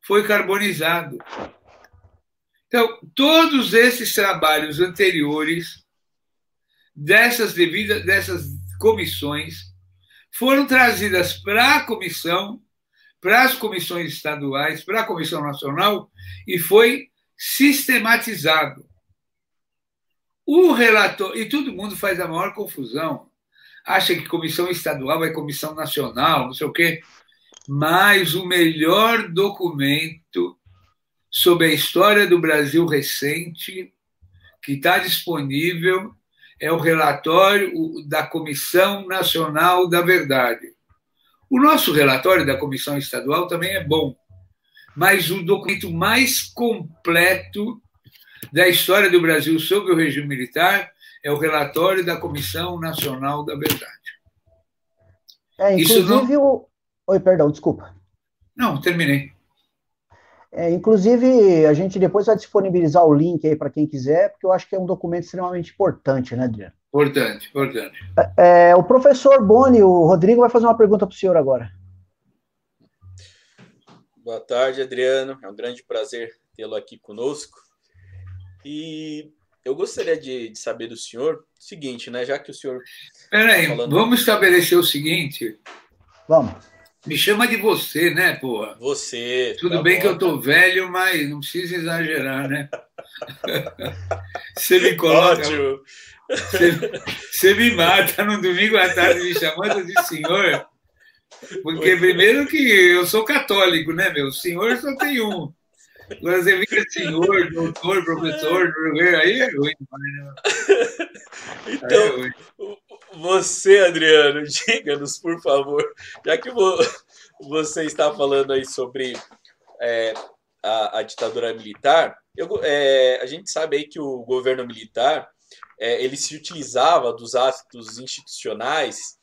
foi carbonizado. Então, todos esses trabalhos anteriores dessas devidas dessas comissões foram trazidas para a comissão, para as comissões estaduais, para a comissão nacional e foi sistematizado. O relator e todo mundo faz a maior confusão. Acha que comissão estadual é comissão nacional, não sei o quê mas o melhor documento sobre a história do Brasil recente que está disponível é o relatório da Comissão Nacional da Verdade. O nosso relatório da Comissão Estadual também é bom, mas o documento mais completo da história do Brasil sobre o regime militar é o relatório da Comissão Nacional da Verdade. É, inclusive, Isso não... Oi, perdão, desculpa. Não, terminei. É, inclusive, a gente depois vai disponibilizar o link aí para quem quiser, porque eu acho que é um documento extremamente importante, né, Adriano? Importante, importante. É, o professor Boni, o Rodrigo, vai fazer uma pergunta para o senhor agora. Boa tarde, Adriano. É um grande prazer tê-lo aqui conosco. E eu gostaria de, de, saber do senhor o seguinte, né? Já que o senhor. Peraí, tá falando... vamos estabelecer o seguinte. Vamos. Me chama de você, né, porra? Você. Tudo tá bem bom, que eu tô tá... velho, mas não precisa exagerar, né? você me coloca. Ótimo. Você, você, me mata no domingo à tarde me chamando de senhor. Porque primeiro que eu sou católico, né, meu? Senhor só tem um. Agora você fica senhor, doutor, professor, aí é ruim. Né? Então, é ruim. Você, Adriano, diga-nos, por favor, já que você está falando aí sobre é, a, a, ditadura militar, eu, é, a gente sabe aí que o governo militar é, ele se utilizava dos atos institucionais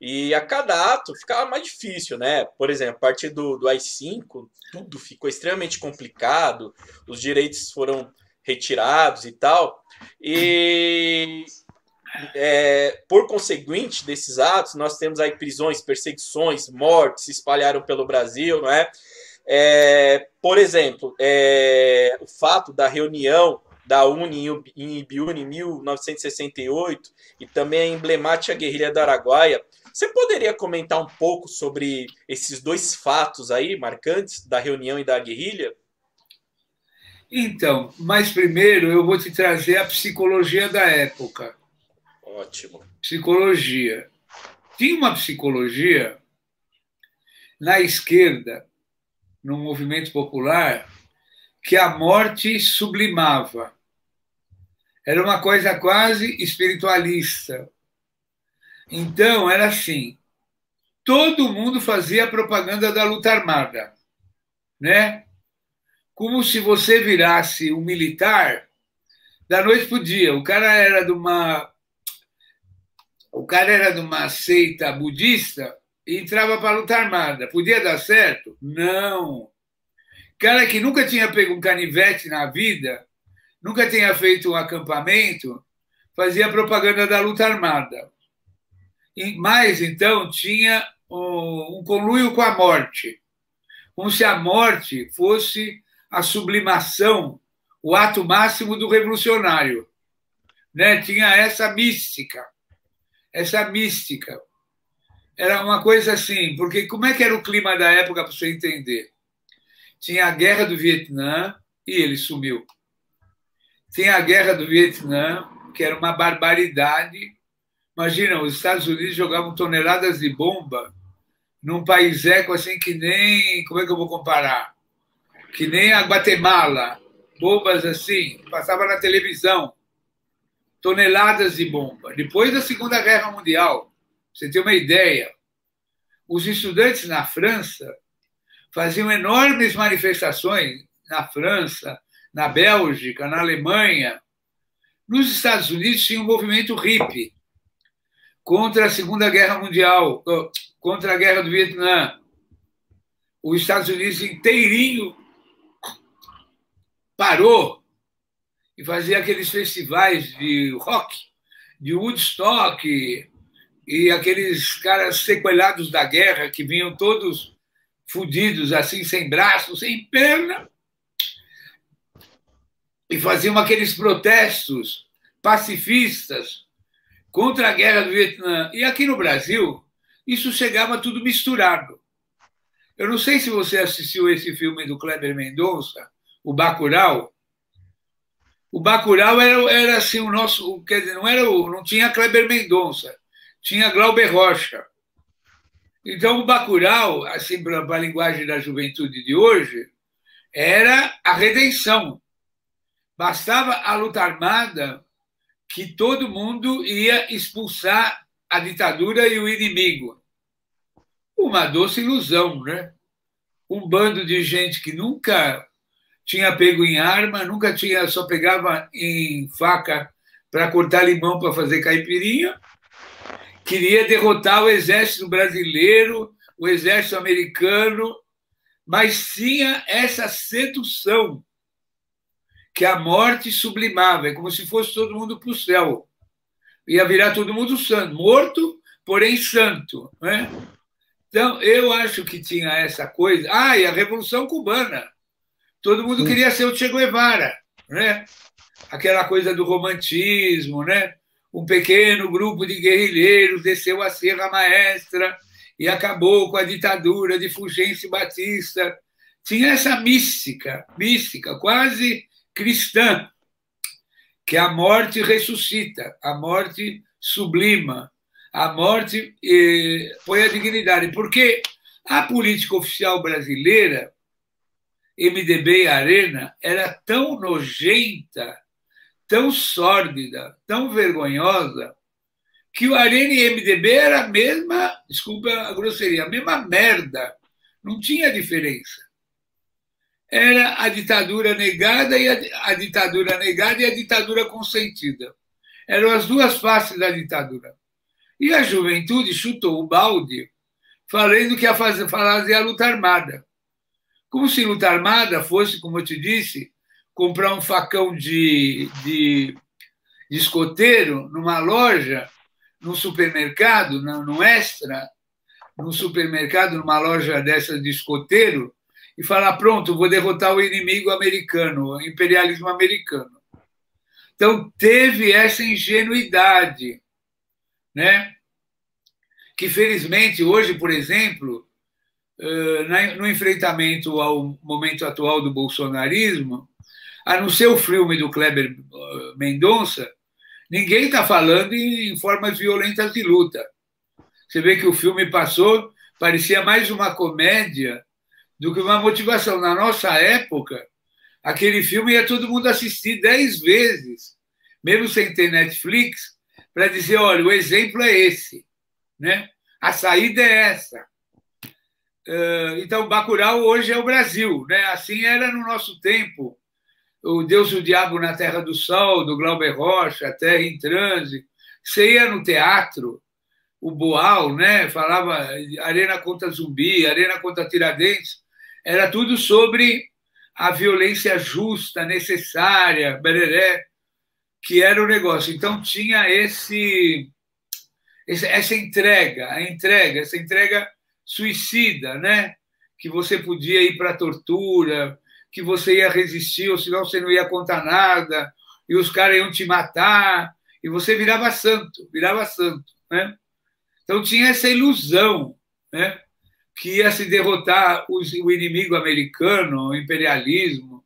E a cada ato ficava mais difícil, né? Por exemplo, a partir do, do AI-5, tudo ficou extremamente complicado, os direitos foram retirados e tal. E é, por conseguinte desses atos, nós temos aí prisões, perseguições, mortes se espalharam pelo Brasil, não é? é por exemplo, é, o fato da reunião da UNI em Ibiúna em 1968 e também a emblemática guerrilha da Araguaia. Você poderia comentar um pouco sobre esses dois fatos aí marcantes da reunião e da guerrilha? Então, mas primeiro eu vou te trazer a psicologia da época. Ótimo. Psicologia. Tinha uma psicologia na esquerda, no movimento popular, que a morte sublimava. Era uma coisa quase espiritualista. Então, era assim: todo mundo fazia propaganda da luta armada, né? Como se você virasse um militar da noite para o dia. O cara era de uma o cara era de uma seita budista e entrava para luta armada. Podia dar certo? Não. Cara que nunca tinha pego um canivete na vida, nunca tinha feito um acampamento, fazia propaganda da luta armada. Mas, então, tinha um conluio com a morte. Como se a morte fosse a sublimação, o ato máximo do revolucionário. Né? Tinha essa mística essa mística. Era uma coisa assim, porque como é que era o clima da época para você entender? Tinha a guerra do Vietnã e ele sumiu. Tinha a guerra do Vietnã, que era uma barbaridade. Imagina, os Estados Unidos jogavam toneladas de bomba num país eco assim que nem. Como é que eu vou comparar? Que nem a Guatemala. Bombas assim, passava na televisão toneladas de bomba. Depois da Segunda Guerra Mundial, você tem uma ideia, os estudantes na França faziam enormes manifestações na França, na Bélgica, na Alemanha. Nos Estados Unidos tinha um movimento hippie contra a Segunda Guerra Mundial, contra a Guerra do Vietnã. Os Estados Unidos inteirinho parou e fazia aqueles festivais de rock, de Woodstock, e, e aqueles caras sequelados da guerra que vinham todos fudidos, assim, sem braço, sem perna, e faziam aqueles protestos pacifistas contra a guerra do Vietnã. E aqui no Brasil, isso chegava tudo misturado. Eu não sei se você assistiu esse filme do Kleber Mendonça, o Bacurau, o Bacurau era, era assim o nosso, quer dizer, não era o, não tinha Kleber Mendonça, tinha Glauber Rocha. Então o Bacurau, assim para a linguagem da juventude de hoje, era a redenção. Bastava a luta armada que todo mundo ia expulsar a ditadura e o inimigo. Uma doce ilusão, né? Um bando de gente que nunca tinha pego em arma, nunca tinha, só pegava em faca para cortar limão para fazer caipirinha. Queria derrotar o exército brasileiro, o exército americano, mas tinha essa sedução que a morte sublimava, é como se fosse todo mundo para o céu. Ia virar todo mundo santo, morto, porém santo. Né? Então, eu acho que tinha essa coisa. Ah, e a Revolução Cubana Todo mundo queria ser o Che Guevara, né? Aquela coisa do romantismo, né? Um pequeno grupo de guerrilheiros desceu a Serra Maestra e acabou com a ditadura de Fulgêncio Batista. Tinha essa mística, mística, quase cristã, que a morte ressuscita, a morte sublima, a morte eh, põe a dignidade. Porque a política oficial brasileira MDB e Arena era tão nojenta, tão sórdida, tão vergonhosa, que o Arena e MDB era a mesma, desculpa a grosseria, a mesma merda. Não tinha diferença. Era a ditadura negada e a, a ditadura negada e a ditadura consentida. Eram as duas faces da ditadura. E a juventude chutou o balde, falando que ia fazer, fazer a luta armada. Como se luta armada fosse, como eu te disse, comprar um facão de, de, de escoteiro numa loja, num supermercado, no extra, num supermercado, numa loja dessas de escoteiro, e falar: pronto, vou derrotar o inimigo americano, o imperialismo americano. Então, teve essa ingenuidade, né? que felizmente hoje, por exemplo, no enfrentamento ao momento atual do bolsonarismo, a não ser o filme do Kleber Mendonça, ninguém está falando em formas violentas de luta. Você vê que o filme passou, parecia mais uma comédia do que uma motivação. Na nossa época, aquele filme ia todo mundo assistir dez vezes, mesmo sem ter Netflix, para dizer: olha, o exemplo é esse. Né? A saída é essa. Então, Bacurau hoje é o Brasil. Né? Assim era no noso tempo. O Deus e o Diabo na Terra do Sol, do Glauber Rocha, Terra em Transe. Você ia no teatro, o Boal, né? falava Arena contra Zumbi, Arena contra Tiradentes. Era tudo sobre a violência justa, necessária, bereré, que era o negócio. Então, tinha esse essa entrega, a entrega, essa entrega suicida, né? Que você podia ir para a tortura, que você ia resistir, ou senão você não ia contar nada, e os caras iam te matar, e você virava santo, virava santo, né? Então tinha essa ilusão, né? Que ia se derrotar o inimigo americano, o imperialismo,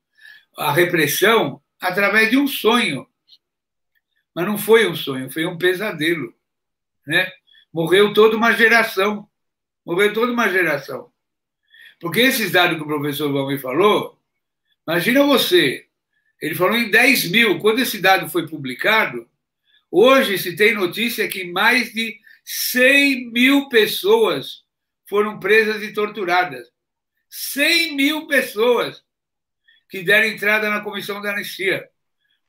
a repressão, através de um sonho. Mas não foi um sonho, foi um pesadelo né? Morreu toda uma geração. Morreu toda uma geração. Porque esses dados que o professor Valmir falou, imagina você, ele falou em 10 mil. Quando esse dado foi publicado, hoje se tem notícia que mais de 100 mil pessoas foram presas e torturadas. 100 mil pessoas que deram entrada na comissão da anistia.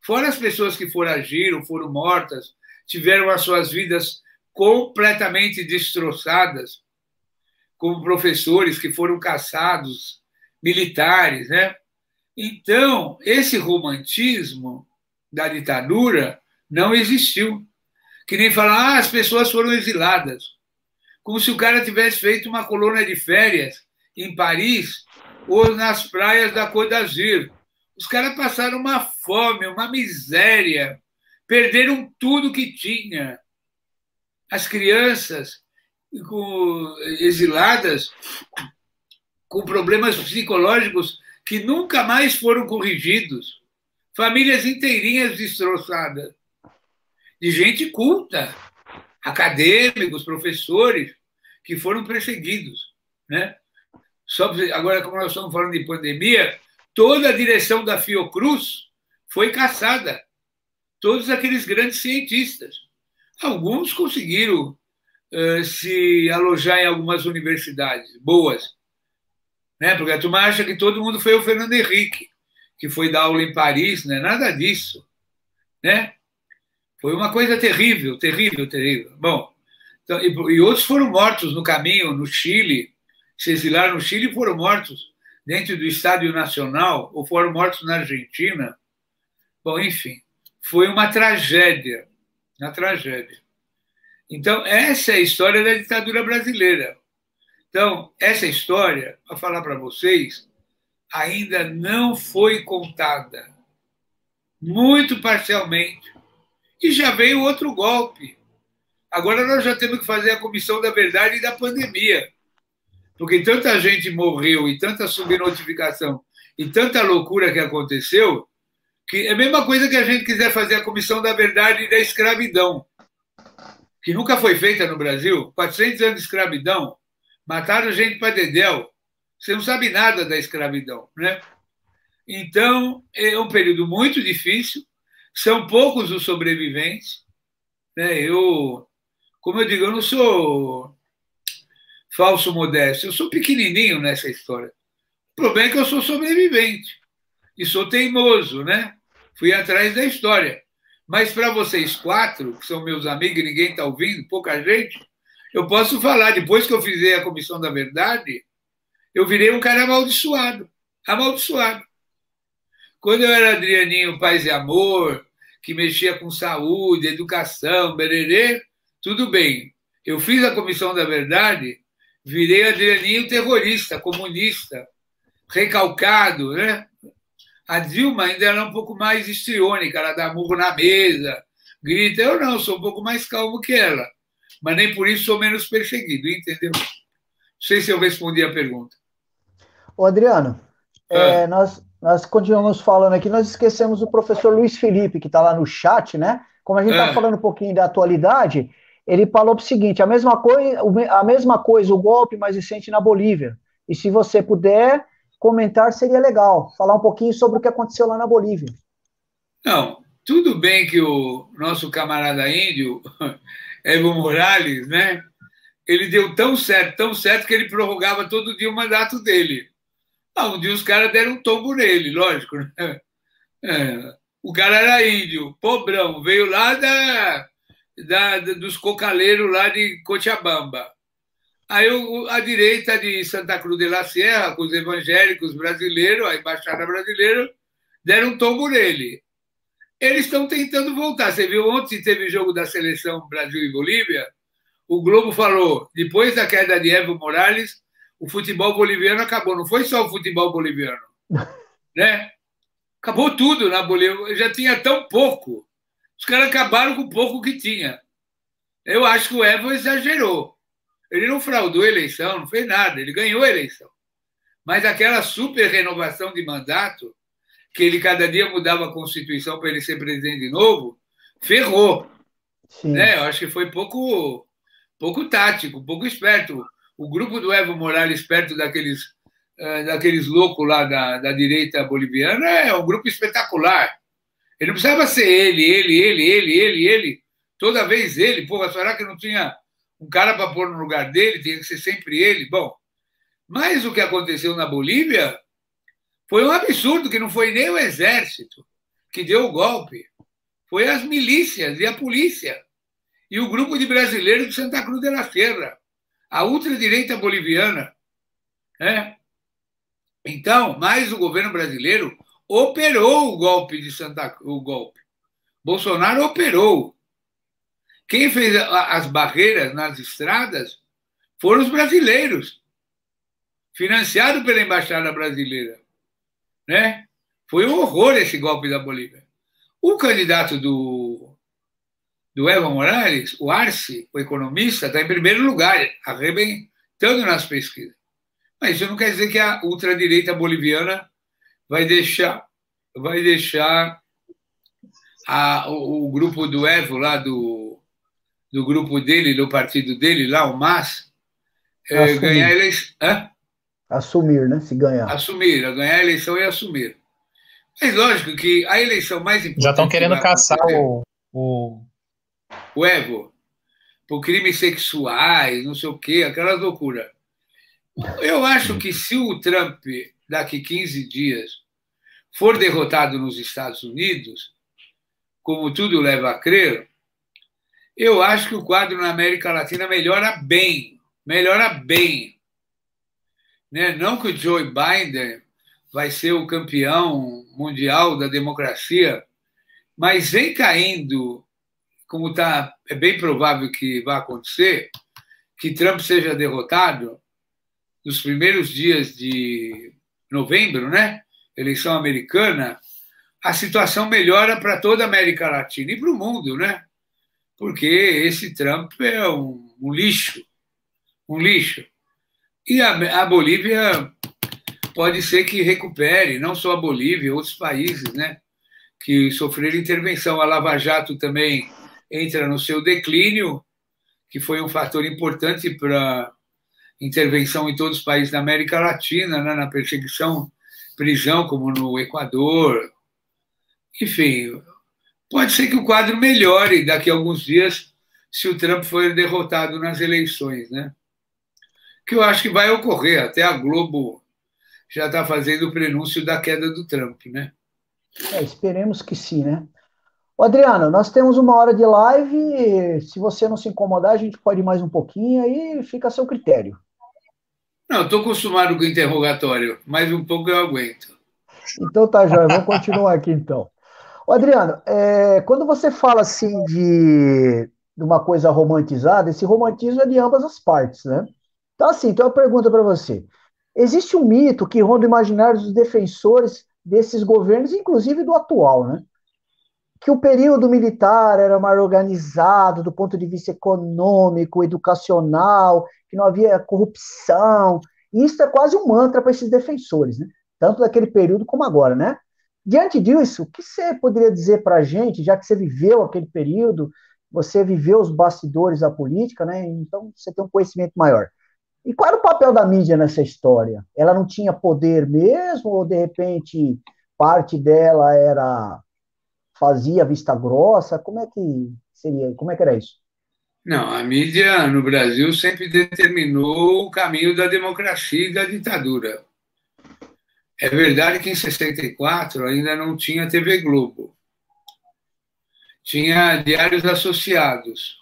Fora as pessoas que foragiram, foram mortas, tiveram as suas vidas completamente destroçadas, como professores que foram caçados, militares, né? Então, esse romantismo da ditadura não existiu. Que nem falar, ah, as pessoas foram exiladas. Como se o cara tivesse feito uma colônia de férias em Paris ou nas praias da Côte d'Azur. Os caras passaram uma fome, uma miséria, perderam tudo que tinha as crianças com, exiladas com problemas psicológicos que nunca mais foram corrigidos, famílias inteirinhas destroçadas, de gente culta, acadêmicos, professores, que foram perseguidos. Né? Só, agora, como nós estamos falando de pandemia, toda a direção da Fiocruz foi caçada. Todos aqueles grandes cientistas. Alguns conseguiram se alojar em algumas universidades boas, né? porque a turma acha que todo mundo foi o Fernando Henrique, que foi dar aula em Paris, né? nada disso. Né? Foi uma coisa terrível, terrível, terrível. Bom, então, e, e outros foram mortos no caminho, no Chile, se exilaram no Chile e foram mortos dentro do Estádio Nacional, ou foram mortos na Argentina. Bom, enfim, foi uma tragédia na tragédia. Então, essa é a história da ditadura brasileira. Então, essa história, para falar para vocês, ainda não foi contada. Muito parcialmente. E já veio outro golpe. Agora nós já temos que fazer a comissão da verdade e da pandemia. Porque tanta gente morreu e tanta subnotificação e tanta loucura que aconteceu, que é a mesma coisa que a gente quiser fazer a Comissão da Verdade e da Escravidão, que nunca foi feita no Brasil, 400 anos de escravidão, mataram gente para dedéu, você não sabe nada da escravidão, né? Então, é um período muito difícil, são poucos os sobreviventes, né? Eu, como eu digo, eu não sou falso modesto, eu sou pequenininho nessa história. O problema é que eu sou sobrevivente e sou teimoso, né? Fui atrás da história. Mas para vocês quatro, que são meus amigos e ninguém está ouvindo, pouca gente, eu posso falar. Depois que eu fizer a Comissão da Verdade, eu virei um cara amaldiçoado. Amaldiçoado. Quando eu era Adrianinho Paz e Amor, que mexia com saúde, educação, bererê, tudo bem. Eu fiz a Comissão da Verdade, virei Adrianinho terrorista, comunista, recalcado, né? A Dilma ainda era um pouco mais histriônica, ela dá murro na mesa, grita. Eu não, sou um pouco mais calmo que ela, mas nem por isso sou menos perseguido, entendeu? Não sei se eu respondi a pergunta. Ô, Adriano, ah. é, nós, nós continuamos falando aqui, nós esquecemos o professor Luiz Felipe, que está lá no chat, né? Como a gente está ah. falando um pouquinho da atualidade, ele falou o seguinte: a mesma, coisa, a mesma coisa, o golpe mais recente na Bolívia. E se você puder comentar, seria legal. Falar um pouquinho sobre o que aconteceu lá na Bolívia. Não, tudo bem que o nosso camarada índio, Evo Morales, né? Ele deu tão certo, tão certo que ele prorrogava todo dia o mandato dele. Ah, um dia os caras deram um tombo nele, lógico. Né? É, o cara era índio, pobrão, veio lá da, da, dos cocaleiros lá de Cochabamba. Aí a direita de Santa Cruz de la Sierra, com os evangélicos brasileiros, a embaixada brasileira, deram um tombo nele. Eles estão tentando voltar. Você viu ontem teve jogo da seleção Brasil e Bolívia? O Globo falou, depois da queda de Evo Morales, o futebol boliviano acabou. Não foi só o futebol boliviano, né? Acabou tudo na Bolívia. Já tinha tão pouco. Os caras acabaram com o pouco que tinha. Eu acho que o Evo exagerou. Ele não fraudou a eleição, não fez nada, ele ganhou a eleição. Mas aquela super renovação de mandato, que ele cada dia mudava a Constituição para ele ser presidente de novo, ferrou. Né? Eu acho que foi pouco, pouco tático, pouco esperto. O grupo do Evo Morales, perto daqueles, uh, daqueles loucos lá da, da direita boliviana, é um grupo espetacular. Ele não precisava ser ele, ele, ele, ele, ele, ele. Toda vez ele. Porra, será que não tinha um cara para pôr no lugar dele, tinha que ser sempre ele. Bom, mas o que aconteceu na Bolívia foi um absurdo, que não foi nem o exército que deu o golpe, foi as milícias e a polícia e o grupo de brasileiros de Santa Cruz de la Sierra, a ultradireita boliviana. Né? Então, mais o governo brasileiro operou o golpe de Santa o golpe. Bolsonaro operou. Quem fez as barreiras nas estradas foram os brasileiros, financiado pela embaixada brasileira, né? Foi um horror esse golpe da Bolívia. O candidato do do Evo Morales, o Arce, o economista, está em primeiro lugar, arrebentando nas pesquisas. Mas isso não quer dizer que a ultradireita boliviana vai deixar, vai deixar a, o, o, grupo do Evo lá do do grupo dele, do partido dele, lá, o MAS, é, ganhar a eleição. Hã? Assumir, né? Se ganhar. Assumir, ganhar a eleição e assumir. Mas lógico que a eleição mais importante. Já estão querendo caçar o, o. O Evo. Por crimes sexuais, não sei o quê, aquela loucura. Eu acho que se o Trump, daqui 15 dias, for derrotado nos Estados Unidos, como tudo leva a crer, eu acho que o quadro na América Latina melhora bem, melhora bem. Né? Não que o Joe Biden vai ser o campeão mundial da democracia, mas vem caindo, como tá, é bem provável que vai acontecer, que Trump seja derrotado nos primeiros dias de novembro, né? Eleição americana, a situação melhora para toda a América Latina e para o mundo, né? Porque esse Trump é um, um lixo, um lixo. E a, a, Bolívia pode ser que recupere, não só a Bolívia, outros países, né, que sofreram intervenção. A Lava Jato também entra no seu declínio, que foi um fator importante para intervenção em todos os países da América Latina, né, na perseguição, prisão, como no Equador. Enfim, Pode ser que o quadro melhore daqui a alguns dias se o Trump for derrotado nas eleições, né? Que eu acho que vai ocorrer. Até a Globo já está fazendo o prenúncio da queda do Trump, né? É, esperemos que sim, né? Adriano, nós temos uma hora de live. Se você não se incomodar, a gente pode ir mais um pouquinho aí, fica a seu critério. Não, estou acostumado com o interrogatório, mais um pouco eu aguento. Então tá, Joia, vamos continuar aqui então. Ô, Adriano, é, quando você fala assim de, de, uma coisa romantizada, esse romantismo é de ambas as partes, né? Então, assim, então uma pergunta para você. Existe um mito que ronda o imaginário dos defensores desses governos, inclusive do atual, né? Que o período militar era mais organizado do ponto de vista econômico, educacional, que não havia corrupção. Isso é quase um mantra para esses defensores, né? Tanto daquele período como agora, né? Diante disso, o que você poderia dizer para a gente, já que você viveu aquele período, você viveu os bastidores da política, né? Então você tem um conhecimento maior. E qual era o papel da mídia nessa história? Ela não tinha poder mesmo, ou de repente parte dela era fazia vista grossa? Como é que seria? Como é que era isso? Não, a mídia no Brasil sempre determinou o caminho da democracia e da ditadura. É verdade que em 64 ainda não tinha TV Globo. Tinha diários associados.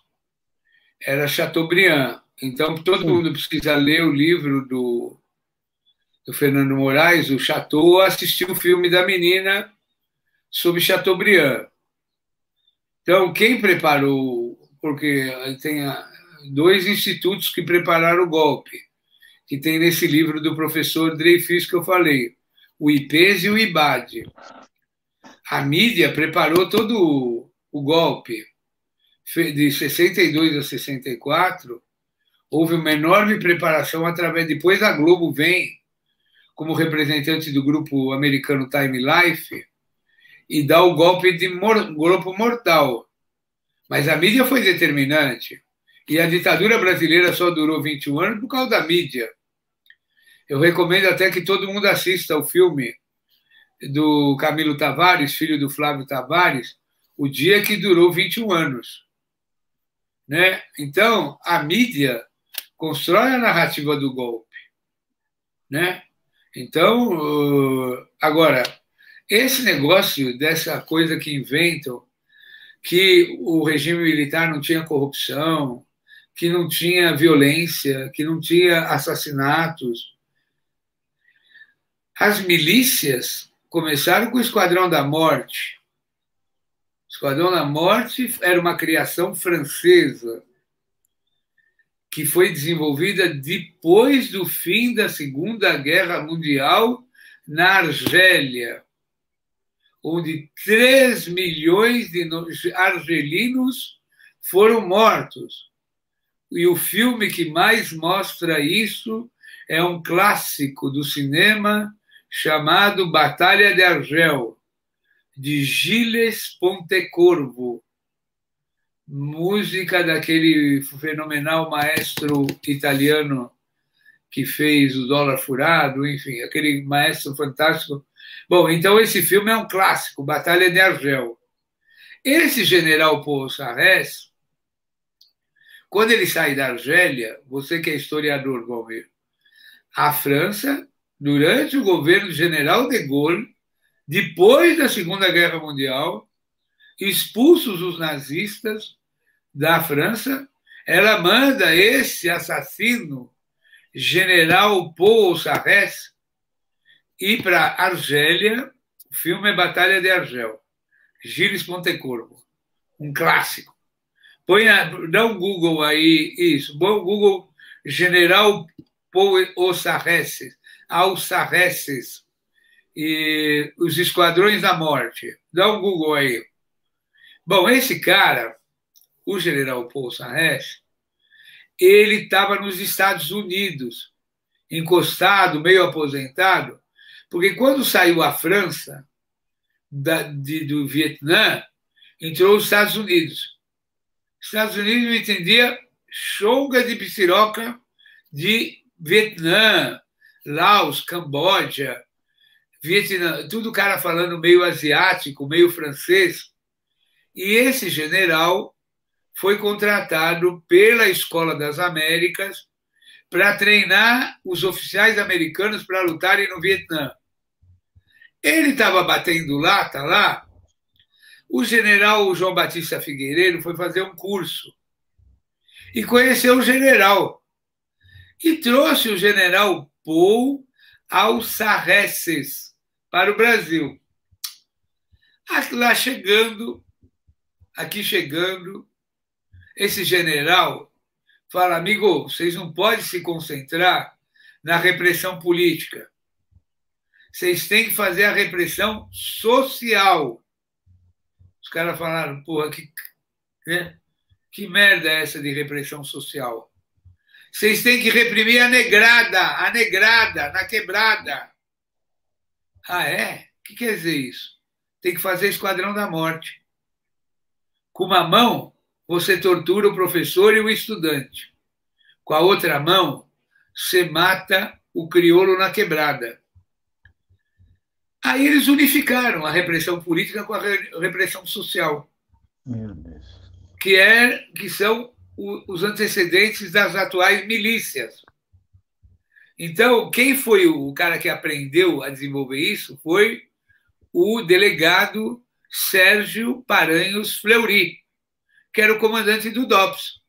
Era Chateaubriand. Então, todo mundo precisa ler o livro do, do Fernando Moraes, o Chateau, assistir o filme da menina sobre Chateaubriand. Então, quem preparou, porque tem dois institutos que prepararam o golpe, que tem nesse livro do professor Dreyfus que eu falei o IPES e o IBAD. A mídia preparou todo o golpe. De 62 a 64, houve uma enorme preparação através. Depois a Globo vem como representante do grupo americano Time Life e dá o golpe de mor grupo mortal. Mas a mídia foi determinante. E a ditadura brasileira só durou 21 anos por causa da mídia. Eu recomendo até que todo mundo assista o filme do Camilo Tavares, filho do Flávio Tavares, O Dia que Durou 21 Anos. Né? Então, a mídia constrói a narrativa do golpe. Né? Então, agora, esse negócio dessa coisa que inventam, que o regime militar não tinha corrupção, que não tinha violência, que não tinha assassinatos, as milícias começaram com o Esquadrão da Morte. O Esquadrão da Morte era uma criação francesa que foi desenvolvida depois do fim da Segunda Guerra Mundial na Argélia, onde 3 milhões de argelinos foram mortos. E o filme que mais mostra isso é um clássico do cinema chamado Batalha de Argel, de Gilles Pontecorvo, música daquele fenomenal maestro italiano que fez o Dólar Furado, enfim, aquele maestro fantástico. Bom, então esse filme é um clássico, Batalha de Argel. Esse general Paul Sarres, quando ele sai da Argélia, você que é historiador, Valmir, a França durante o governo general de Gaulle, depois da Segunda Guerra Mundial, expulsos os nazistas da França, ela manda esse assassino, general Paul Sarres, ir para Argélia. O filme é Batalha de Argel. Gilles Pontecorvo, um clássico. Põe a, dá um Google aí, isso. Bom Google General Paul Sarres alçarreces e os esquadrões da morte. Dá um Google aí. Bom, esse cara, o general Paul Sarres, ele estava nos Estados Unidos, encostado, meio aposentado, porque quando saiu a França da, de, do Vietnã, entrou os Estados Unidos. Estados Unidos entendia chonga de psiroca de Vietnã, Laos, Camboja, Vietnã, tudo cara falando meio asiático, meio francês. E esse general foi contratado pela Escola das Américas para treinar os oficiais americanos para lutarem no Vietnã. Ele estava batendo lata lá. o general João Batista Figueiredo foi fazer um curso e conheceu o general. E trouxe o general Paul Alçarreces para o Brasil. Lá chegando, aqui chegando, esse general fala, amigo, vocês não podem se concentrar na repressão política. Vocês têm que fazer a repressão social. Os caras falaram, porra, que, né? que merda é essa de repressão social? Vocês têm que reprimir a negrada, a negrada, na quebrada. Ah, é? O que quer dizer isso? Tem que fazer esquadrão da morte. Com uma mão, você tortura o professor e o estudante. Com a outra mão, você mata o crioulo na quebrada. Aí eles unificaram a repressão política com a repressão social. Meu Deus. Que, é, que são os antecedentes das atuais milícias. Então, quem foi o cara que aprendeu a desenvolver isso foi o delegado Sérgio Paranhos Fleury, que era o comandante do DOPS.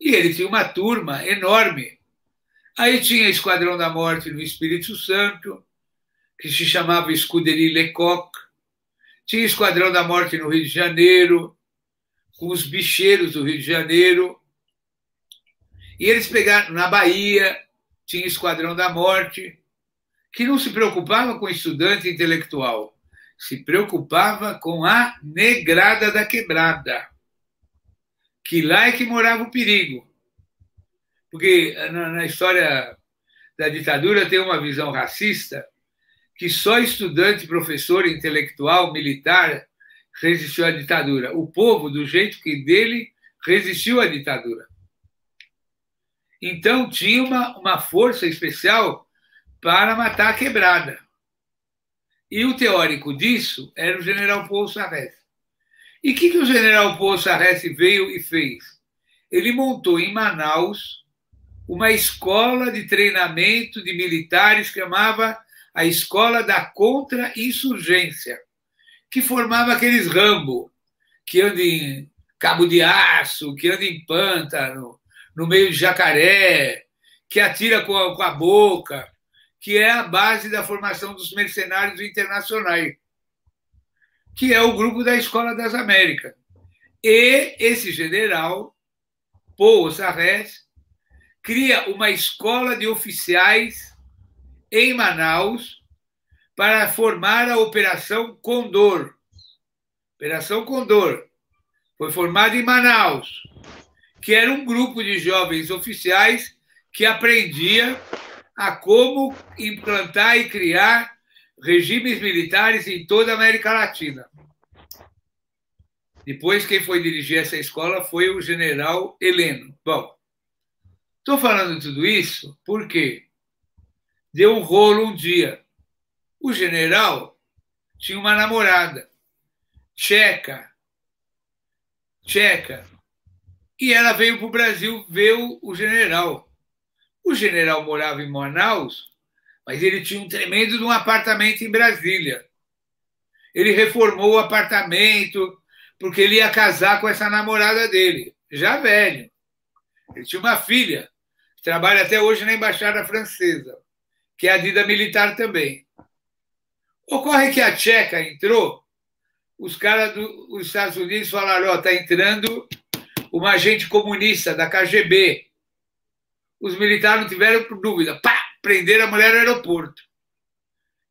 E ele tinha uma turma enorme. Aí tinha Esquadrão da Morte no Espírito Santo, que se chamava Escuderie Lecoq. Tinha Esquadrão da Morte no Rio de Janeiro, com os bicheiros do Rio de Janeiro. E eles pegaram, na Bahia, tinha Esquadrão da Morte, que não se preocupava com estudante intelectual, se preocupava com a negrada da quebrada que lá é que morava o perigo. Porque na, na história da ditadura tem uma visão racista que só estudante, professor, intelectual, militar resistiu à ditadura. O povo, do jeito que dele, resistiu à ditadura. Então tinha uma, uma força especial para matar a quebrada. E o teórico disso era o general Paul Sarres. E o que, que o general Poça Resse veio e fez? Ele montou em Manaus uma escola de treinamento de militares que chamava a Escola da Contra-Insurgência, que formava aqueles Rambo, que andam em cabo de aço, que andam em pântano, no meio de jacaré, que atira com a, com a boca, que é a base da formação dos mercenários internacionais que é o grupo da Escola das Américas. E esse general, Paul Sarres, cria uma escola de oficiais em Manaus para formar a Operação Condor. Operação Condor foi formada em Manaus, que era um grupo de jovens oficiais que aprendia a como implantar e criar regimes militares em toda a América Latina. Depois, quem foi dirigir essa escola foi o general Heleno. Bom, estou falando tudo isso porque deu um rolo um dia. O general tinha uma namorada, tcheca, tcheca, e ela veio para o Brasil ver o general. O general morava em Manaus mas ele tinha um tremendo de um apartamento em Brasília. Ele reformou o apartamento porque ele ia casar com essa namorada dele, já velho. Ele tinha uma filha, que trabalha até hoje na Embaixada Francesa, que é a Dida Militar também. Ocorre que a Tcheca entrou, os caras dos Estados Unidos falaram: Ó, oh, está entrando uma agente comunista da KGB. Os militares não tiveram dúvida. Pá! prenderam a mulher no aeroporto.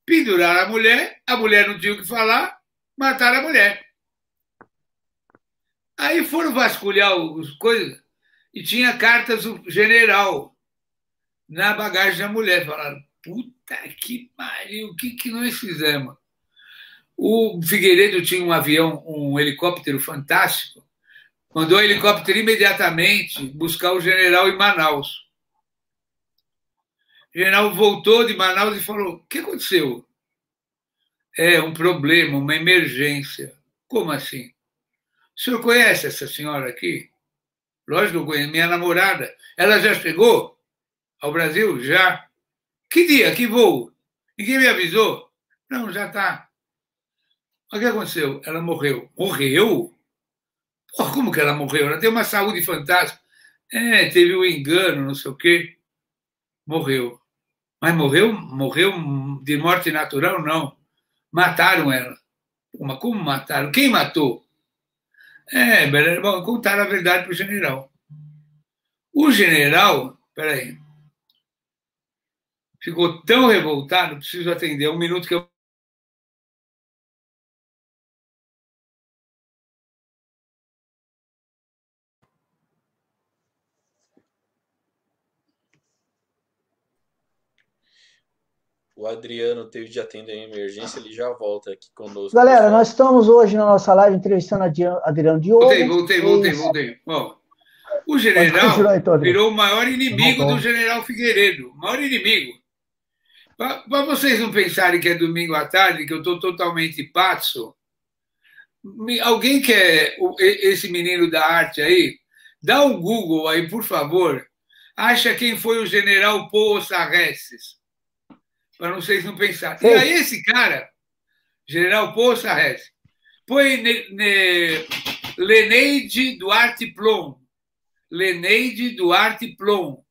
Penduraram a mulher, a mulher não tinha o que falar, mataram a mulher. Aí foram vasculhar as coisas e tinha cartas do general na bagagem da mulher. Falaram, puta que pariu, o que, que nós fizemos? O Figueiredo tinha um avião, um helicóptero fantástico, mandou o helicóptero imediatamente buscar o general em Manaus. O general voltou de Manaus e falou: O que aconteceu? É um problema, uma emergência. Como assim? O senhor conhece essa senhora aqui? Lógico que eu conheço, minha namorada. Ela já chegou ao Brasil? Já. Que dia? Que voo? Ninguém me avisou? Não, já está. O que aconteceu? Ela morreu. Morreu? Porra, como que ela morreu? Ela tem uma saúde fantástica. É, teve um engano, não sei o quê. Morreu. Mas morreu, morreu de morte natural? Não. Mataram ela. Mas como mataram? Quem matou? É, bom, contaram a verdade para o general. O general, peraí, ficou tão revoltado, preciso atender, um minuto que eu O Adriano teve de atender a emergência, ele já volta aqui conosco. Galera, nós estamos hoje na nossa live entrevistando Adriano Diogo. Voltei, voltei, voltei, voltei. Bom, o general então, virou o maior inimigo do general Figueiredo. O maior inimigo. Para vocês não pensarem que é domingo à tarde, que eu estou totalmente patso, alguém quer esse menino da arte aí? Dá um Google aí, por favor. Acha quem foi o general Paul Sarreses para vocês não pensarem. E aí esse cara, General Paul Sarres, põe ne, ne, Leneide Duarte Plom, Leneide Duarte Plom,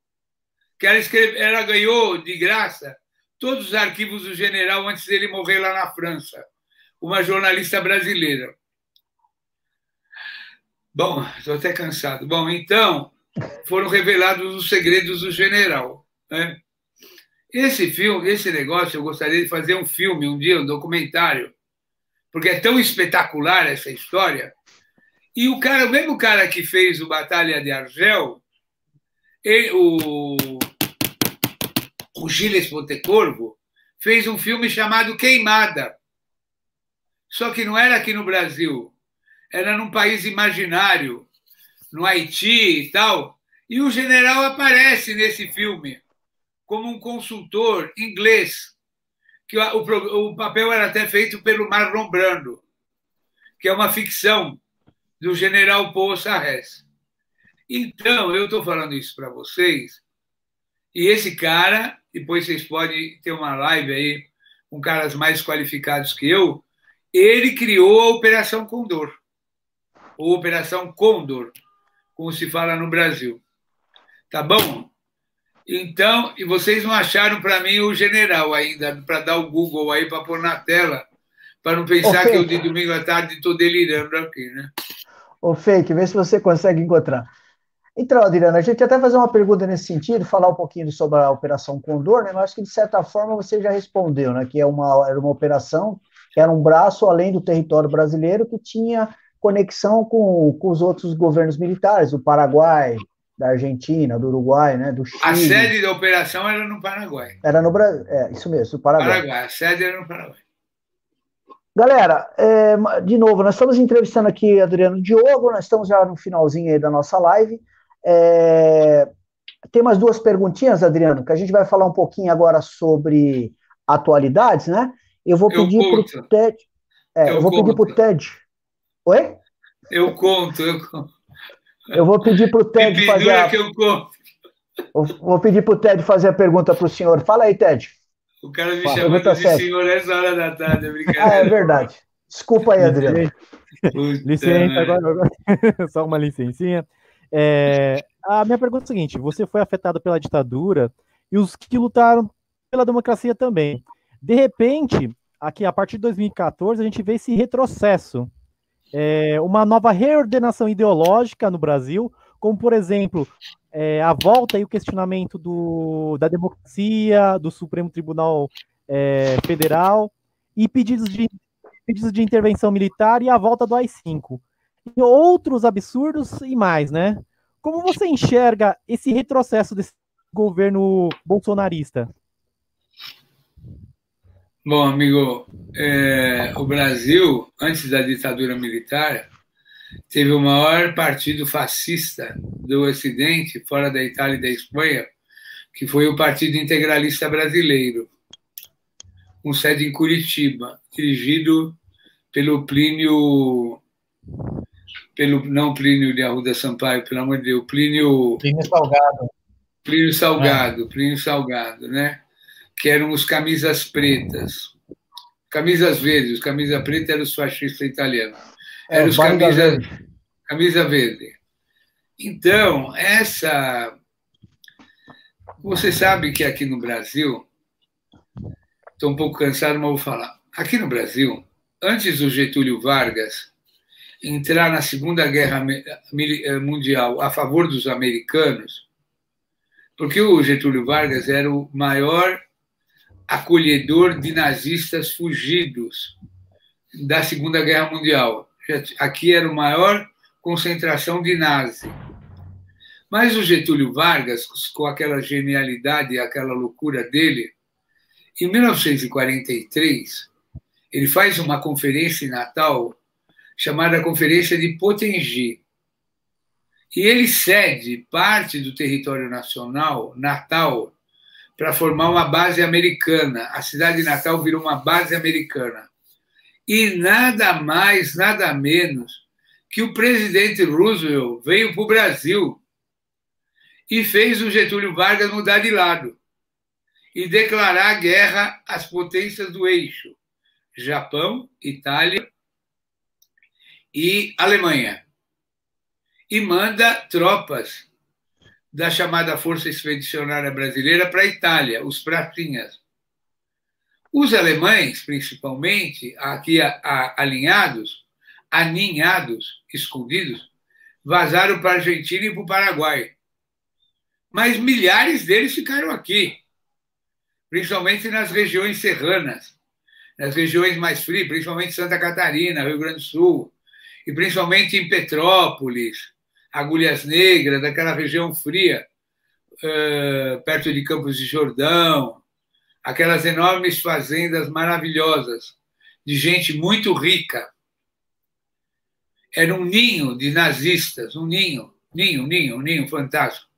que ela, escreve, ela ganhou de graça todos os arquivos do general antes dele morrer lá na França, uma jornalista brasileira. Bom, estou até cansado. Bom, então, foram revelados os segredos do general. Né? Esse filme, esse negócio, eu gostaria de fazer um filme um dia, um documentário, porque é tão espetacular essa história. E o cara, o mesmo cara que fez o Batalha de Argel, ele, o, o Gilles Pontecorvo, fez um filme chamado Queimada. Só que não era aqui no Brasil, era num país imaginário, no Haiti e tal. E o general aparece nesse filme como um consultor inglês, que o, o papel era até feito pelo Marlon Brando, que é uma ficção do general Paul Sarres. Então, eu estou falando isso para vocês, e esse cara, depois vocês podem ter uma live aí com caras mais qualificados que eu, ele criou a Operação Condor, ou Operação Condor, como se fala no Brasil. Tá bom? Então, e vocês não acharam para mim o general ainda, para dar o Google aí, para pôr na tela, para não pensar que eu de domingo à tarde estou delirando aqui, né? Ô, Fake, vê se você consegue encontrar. Então, Adriana, a gente até fazer uma pergunta nesse sentido, falar um pouquinho sobre a Operação Condor, né? Mas acho que, de certa forma, você já respondeu, né? Que é uma, era uma operação que era um braço além do território brasileiro que tinha conexão com, com os outros governos militares, do Paraguai, da Argentina, do Uruguai, né, do Chile. A sede da operação era no Paraguai. Era no Brasil, é, isso mesmo, no Paraguai. Paraguai. A sede era no Paraguai. Galera, é, de novo, nós estamos entrevistando aqui Adriano Diogo, nós estamos já no finalzinho aí da nossa live. É, tem umas duas perguntinhas, Adriano, que a gente vai falar um pouquinho agora sobre atualidades, né? Eu vou pedir para o Ted. É, eu, eu vou conto. pedir para o Ted. Oi? Eu conto, eu conto. Eu vou pedir para o Ted fazer. A... Que eu compro. Eu vou pedir para o Ted fazer a pergunta para o senhor. Fala aí, Ted. O cara me chamou de senhor nessa hora da tarde, é brincadeira. Ah, é verdade. Desculpa aí, Adriano. Licença, agora, agora, só uma licencinha. É, a minha pergunta é a seguinte: você foi afetado pela ditadura e os que lutaram pela democracia também. De repente, aqui a partir de 2014, a gente vê esse retrocesso é, uma nova reordenação ideológica no Brasil, como, por exemplo, é, a volta e o questionamento do, da democracia, do Supremo Tribunal é, Federal, e pedidos de, pedidos de intervenção militar e a volta do AI-5. Outros absurdos e mais, né? Como você enxerga esse retrocesso desse governo bolsonarista? Bom, amigo, é, o Brasil, antes da ditadura militar, teve o maior partido fascista do Ocidente, fora da Itália e da Espanha, que foi o Partido Integralista Brasileiro, com sede em Curitiba, dirigido pelo Plínio, pelo não Plínio de Arruda Sampaio, pelo amor de Deus, Plínio Plínio Salgado. Plínio Salgado, é. Plínio Salgado, né? que eram os camisas pretas. camisas verdes, camisa preta eram os fascistas italianos. É, eram os camisa, verde. camisa verde. Então, essa. Você sabe que aqui no Brasil, estou um pouco cansado, mas vou falar. Aqui no Brasil, antes do Getúlio Vargas entrar na Segunda Guerra eh, Mundial a favor dos americanos, porque o Getúlio Vargas era o maior acolhedor de nazistas fugidos da Segunda Guerra Mundial. Aqui era a maior concentração de nazi. Mas o Getúlio Vargas, com aquela genialidade e aquela loucura dele, em 1943, ele faz uma conferência em Natal chamada Conferência de Potengi. E ele cede parte do território nacional, Natal, para formar uma base americana. A cidade de Natal virou uma base americana. E nada mais, nada menos que o presidente Roosevelt veio para o Brasil e fez o Getúlio Vargas mudar de lado e declarar guerra às potências do eixo: Japão, Itália e Alemanha. E manda tropas da chamada Força Expedicionária Brasileira para a Itália, os pratinhas. Os alemães, principalmente, aqui alinhados, aninhados, escondidos, vazaram para a Argentina e para o Paraguai. Mas milhares deles ficaram aqui, principalmente nas regiões serranas, nas regiões mais frias, principalmente Santa Catarina, Rio Grande do Sul, e principalmente em Petrópolis, Agulhas Negras, daquela região fria, perto de Campos de Jordão, aquelas enormes fazendas maravilhosas de gente muito rica. Era um ninho de nazistas, um ninho, ninho, ninho, ninho fantástico.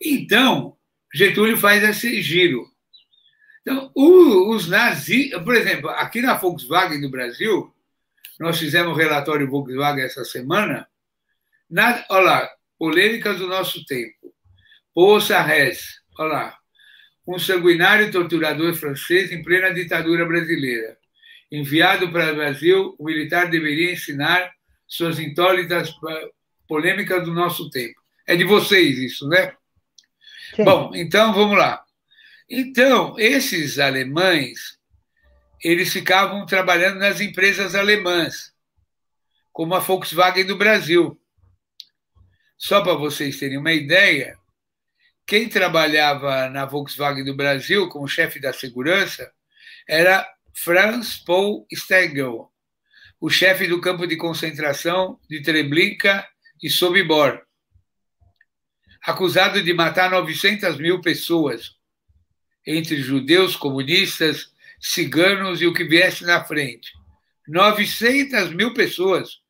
Então, Getúlio faz esse giro. Então, os nazis, por exemplo, aqui na Volkswagen do Brasil, nós fizemos um relatório Volkswagen essa semana, Nada, olha lá, polêmicas do nosso tempo. Paul Sarres, olha lá. Um sanguinário torturador francês em plena ditadura brasileira. Enviado para o Brasil, o militar deveria ensinar suas intólitas polêmicas do nosso tempo. É de vocês isso, né? Sim. Bom, então vamos lá. Então, esses alemães, eles ficavam trabalhando nas empresas alemãs, como a Volkswagen do Brasil. Só para vocês terem uma ideia, quem trabalhava na Volkswagen do Brasil como chefe da segurança era Franz Paul Stengel, o chefe do campo de concentração de Treblinka e Sobibor, acusado de matar 900 mil pessoas, entre judeus, comunistas, ciganos e o que viesse na frente. 900 mil pessoas.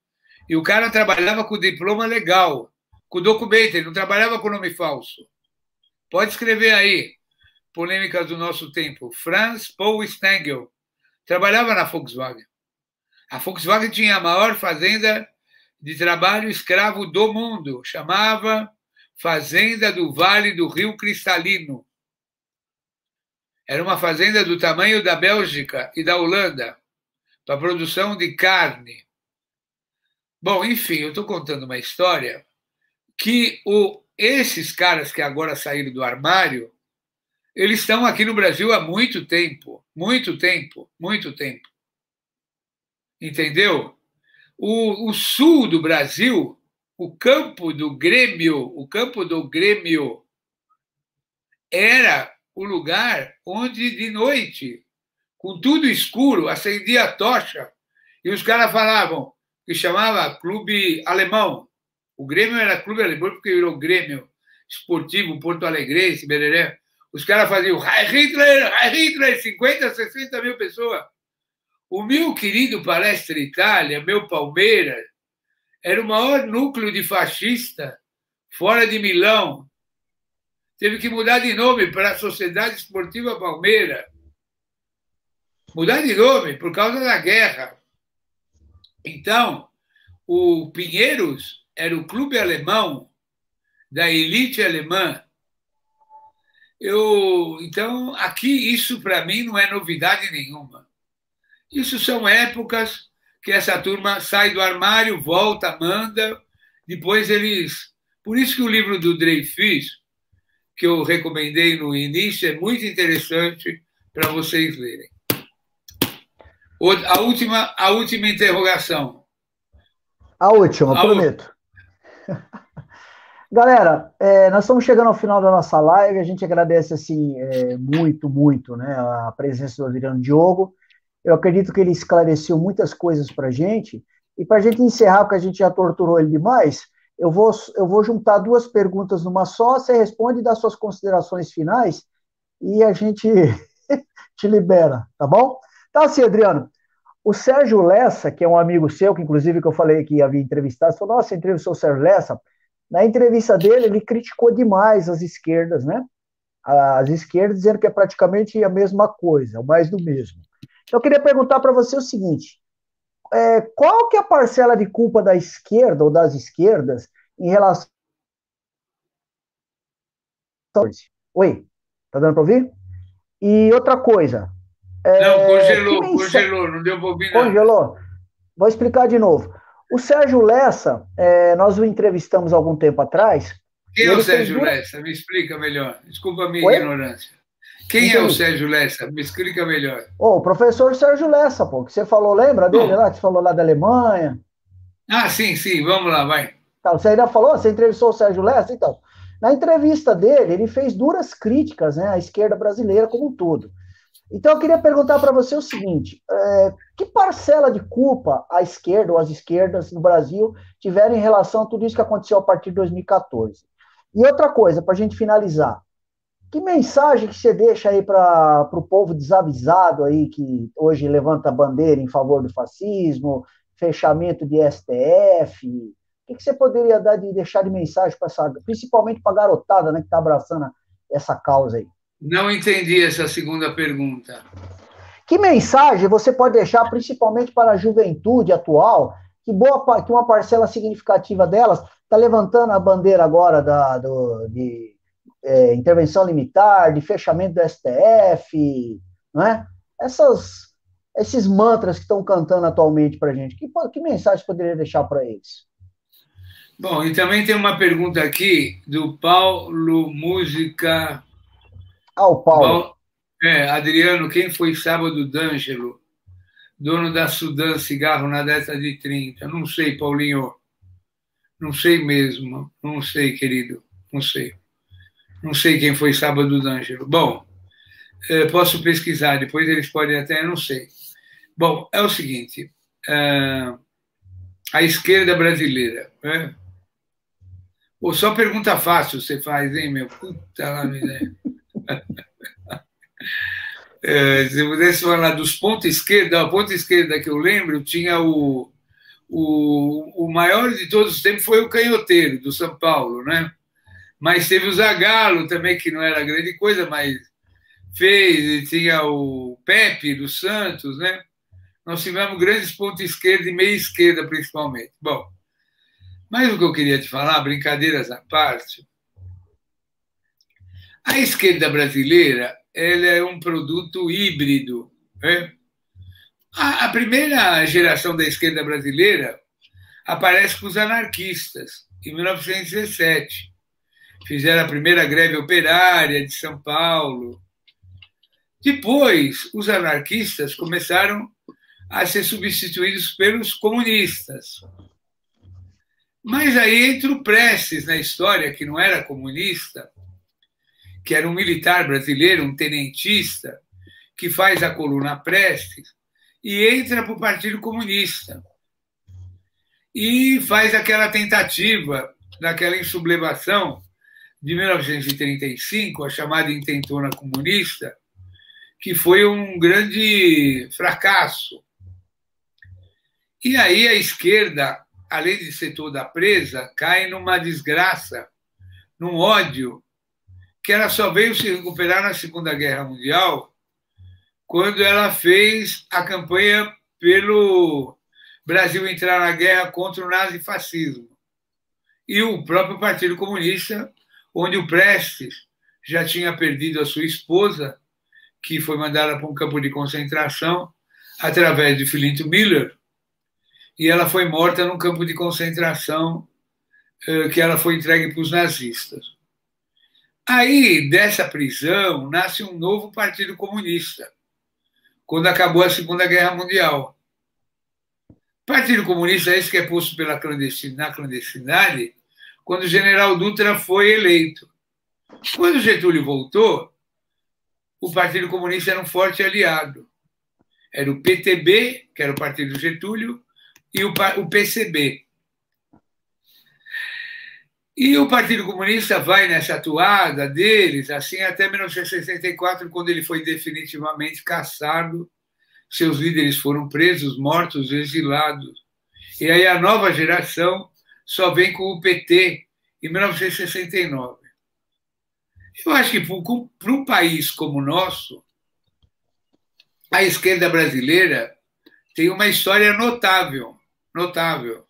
E o cara trabalhava com diploma legal com documento, ele não trabalhava com nome falso. Pode escrever aí, polêmicas do nosso tempo. Franz Paul Stengel trabalhava na Volkswagen. A Volkswagen tinha a maior fazenda de trabalho escravo do mundo, chamava Fazenda do Vale do Rio Cristalino. Era uma fazenda do tamanho da Bélgica e da Holanda, para produção de carne. Bom, enfim, eu estou contando uma história que o, esses caras que agora saíram do armário, eles estão aqui no Brasil há muito tempo, muito tempo, muito tempo. Entendeu? O, o sul do Brasil, o campo do Grêmio, o campo do Grêmio era o lugar onde de noite, com tudo escuro, acendia a tocha e os caras falavam que chamava clube alemão. O Grêmio era clube alemão porque virou Grêmio Esportivo Porto Alegrense, Bereré. Os caras faziam Hitler, Hitler, 50, 60 mil pessoas. O meu querido Palestra Itália, meu Palmeiras, era o maior núcleo de fascista fora de Milão. Teve que mudar de nome para a Sociedade Esportiva Palmeira. Mudar de nome por causa da guerra. Então, o Pinheiros era o clube alemão da elite alemã. Eu, então, aqui isso para mim não é novidade nenhuma. Isso são épocas que essa turma sai do armário, volta, manda, depois eles. Por isso que o livro do Dreyfus, que eu recomendei no início, é muito interessante para vocês lerem. A última, a última interrogação. A última, a prometo. Galera, é, nós estamos chegando ao final da nossa live. A gente agradece assim é, muito, muito, né, a presença do Adriano Diogo. Eu acredito que ele esclareceu muitas coisas para a gente. E para a gente encerrar, porque a gente já torturou ele demais, eu vou, eu vou juntar duas perguntas numa só. Você responde e dá suas considerações finais e a gente te libera, tá bom? Então, assim, Adriano, o Sérgio Lessa, que é um amigo seu, que inclusive que eu falei que havia entrevistado, falou, nossa, entrevistou o Sérgio Lessa. Na entrevista dele, ele criticou demais as esquerdas, né? As esquerdas dizendo que é praticamente a mesma coisa, o mais do mesmo. Então, eu queria perguntar para você o seguinte: é, qual que é a parcela de culpa da esquerda ou das esquerdas em relação. Oi, tá dando para ouvir? E outra coisa, é, não, congelou, congelou, não deu para ouvir nada. Congelou. Vou explicar de novo. O Sérgio Lessa, é, nós o entrevistamos algum tempo atrás. Quem é o Sérgio Lessa? Me explica melhor. Desculpa a minha Oi? ignorância. Quem é o Sérgio Lessa? Me explica melhor. Oh, o professor Sérgio Lessa, pô, que você falou, lembra dele lá, que você falou lá da Alemanha? Ah, sim, sim, vamos lá, vai. Tá, você ainda falou, você entrevistou o Sérgio Lessa? Então, na entrevista dele, ele fez duras críticas né, à esquerda brasileira como um todo. Então, eu queria perguntar para você o seguinte: é, que parcela de culpa a esquerda ou as esquerdas no Brasil tiveram em relação a tudo isso que aconteceu a partir de 2014? E outra coisa, para a gente finalizar: que mensagem que você deixa aí para o povo desavisado aí que hoje levanta a bandeira em favor do fascismo, fechamento de STF? O que, você poderia dar de deixar de mensagem para essa, principalmente para a garotada né, que está abraçando essa causa aí? Não entendi essa segunda pergunta. Que mensagem você pode deixar, principalmente para a juventude atual, que, boa, que uma parcela significativa delas está levantando a bandeira agora da, do, de é, intervenção limitar, de fechamento do STF, não é? Essas, esses mantras que estão cantando atualmente para a gente, que, que mensagem poderia deixar para eles? Bom, e também tem uma pergunta aqui do Paulo Música ah, o Paulo. É, Adriano, quem foi sábado D'Angelo, dono da Sudan Cigarro na década de 30? Não sei, Paulinho. Não sei mesmo. Não sei, querido. Não sei. Não sei quem foi sábado D'Angelo. Bom, é, posso pesquisar, depois eles podem até, não sei. Bom, é o seguinte: é, a esquerda brasileira. Né? Pô, só pergunta fácil você faz, hein, meu? Puta lá, miséria. É, se eu pudesse falar dos pontos esquerda, a ponta esquerda que eu lembro tinha o, o, o maior de todos os tempos foi o canhoteiro do São Paulo, né? Mas teve o Zagallo também, que não era grande coisa, mas fez, e tinha o Pepe do Santos, né? Nós tivemos grandes pontos esquerda e meia esquerda, principalmente. Bom, mas o que eu queria te falar, brincadeiras à parte, a esquerda brasileira ela é um produto híbrido. Né? A, a primeira geração da esquerda brasileira aparece com os anarquistas, em 1917. Fizeram a primeira greve operária de São Paulo. Depois, os anarquistas começaram a ser substituídos pelos comunistas. Mas aí entra o Prestes na história, que não era comunista, que era um militar brasileiro, um tenentista, que faz a coluna Prestes e entra para o Partido Comunista. E faz aquela tentativa daquela insublevação de 1935, a chamada intentona comunista, que foi um grande fracasso. E aí a esquerda, além de ser toda presa, cai numa desgraça, num ódio que ela só veio se recuperar na Segunda Guerra Mundial, quando ela fez a campanha pelo Brasil entrar na guerra contra o nazifascismo. E o próprio Partido Comunista, onde o Prestes já tinha perdido a sua esposa, que foi mandada para um campo de concentração, através de Filinto Miller, e ela foi morta num campo de concentração eh, que ela foi entregue para os nazistas. Aí, dessa prisão, nasce um novo Partido Comunista, quando acabou a Segunda Guerra Mundial. Partido Comunista é esse que é posto pela clandestina, na clandestinidade, quando o general Dutra foi eleito. Quando Getúlio voltou, o Partido Comunista era um forte aliado. Era o PTB, que era o Partido Getúlio, e o, o PCB. E o Partido Comunista vai nessa atuada deles, assim, até 1964, quando ele foi definitivamente caçado, seus líderes foram presos, mortos, exilados. E aí a nova geração só vem com o PT em 1969. Eu acho que para um país como o nosso, a esquerda brasileira tem uma história notável, notável.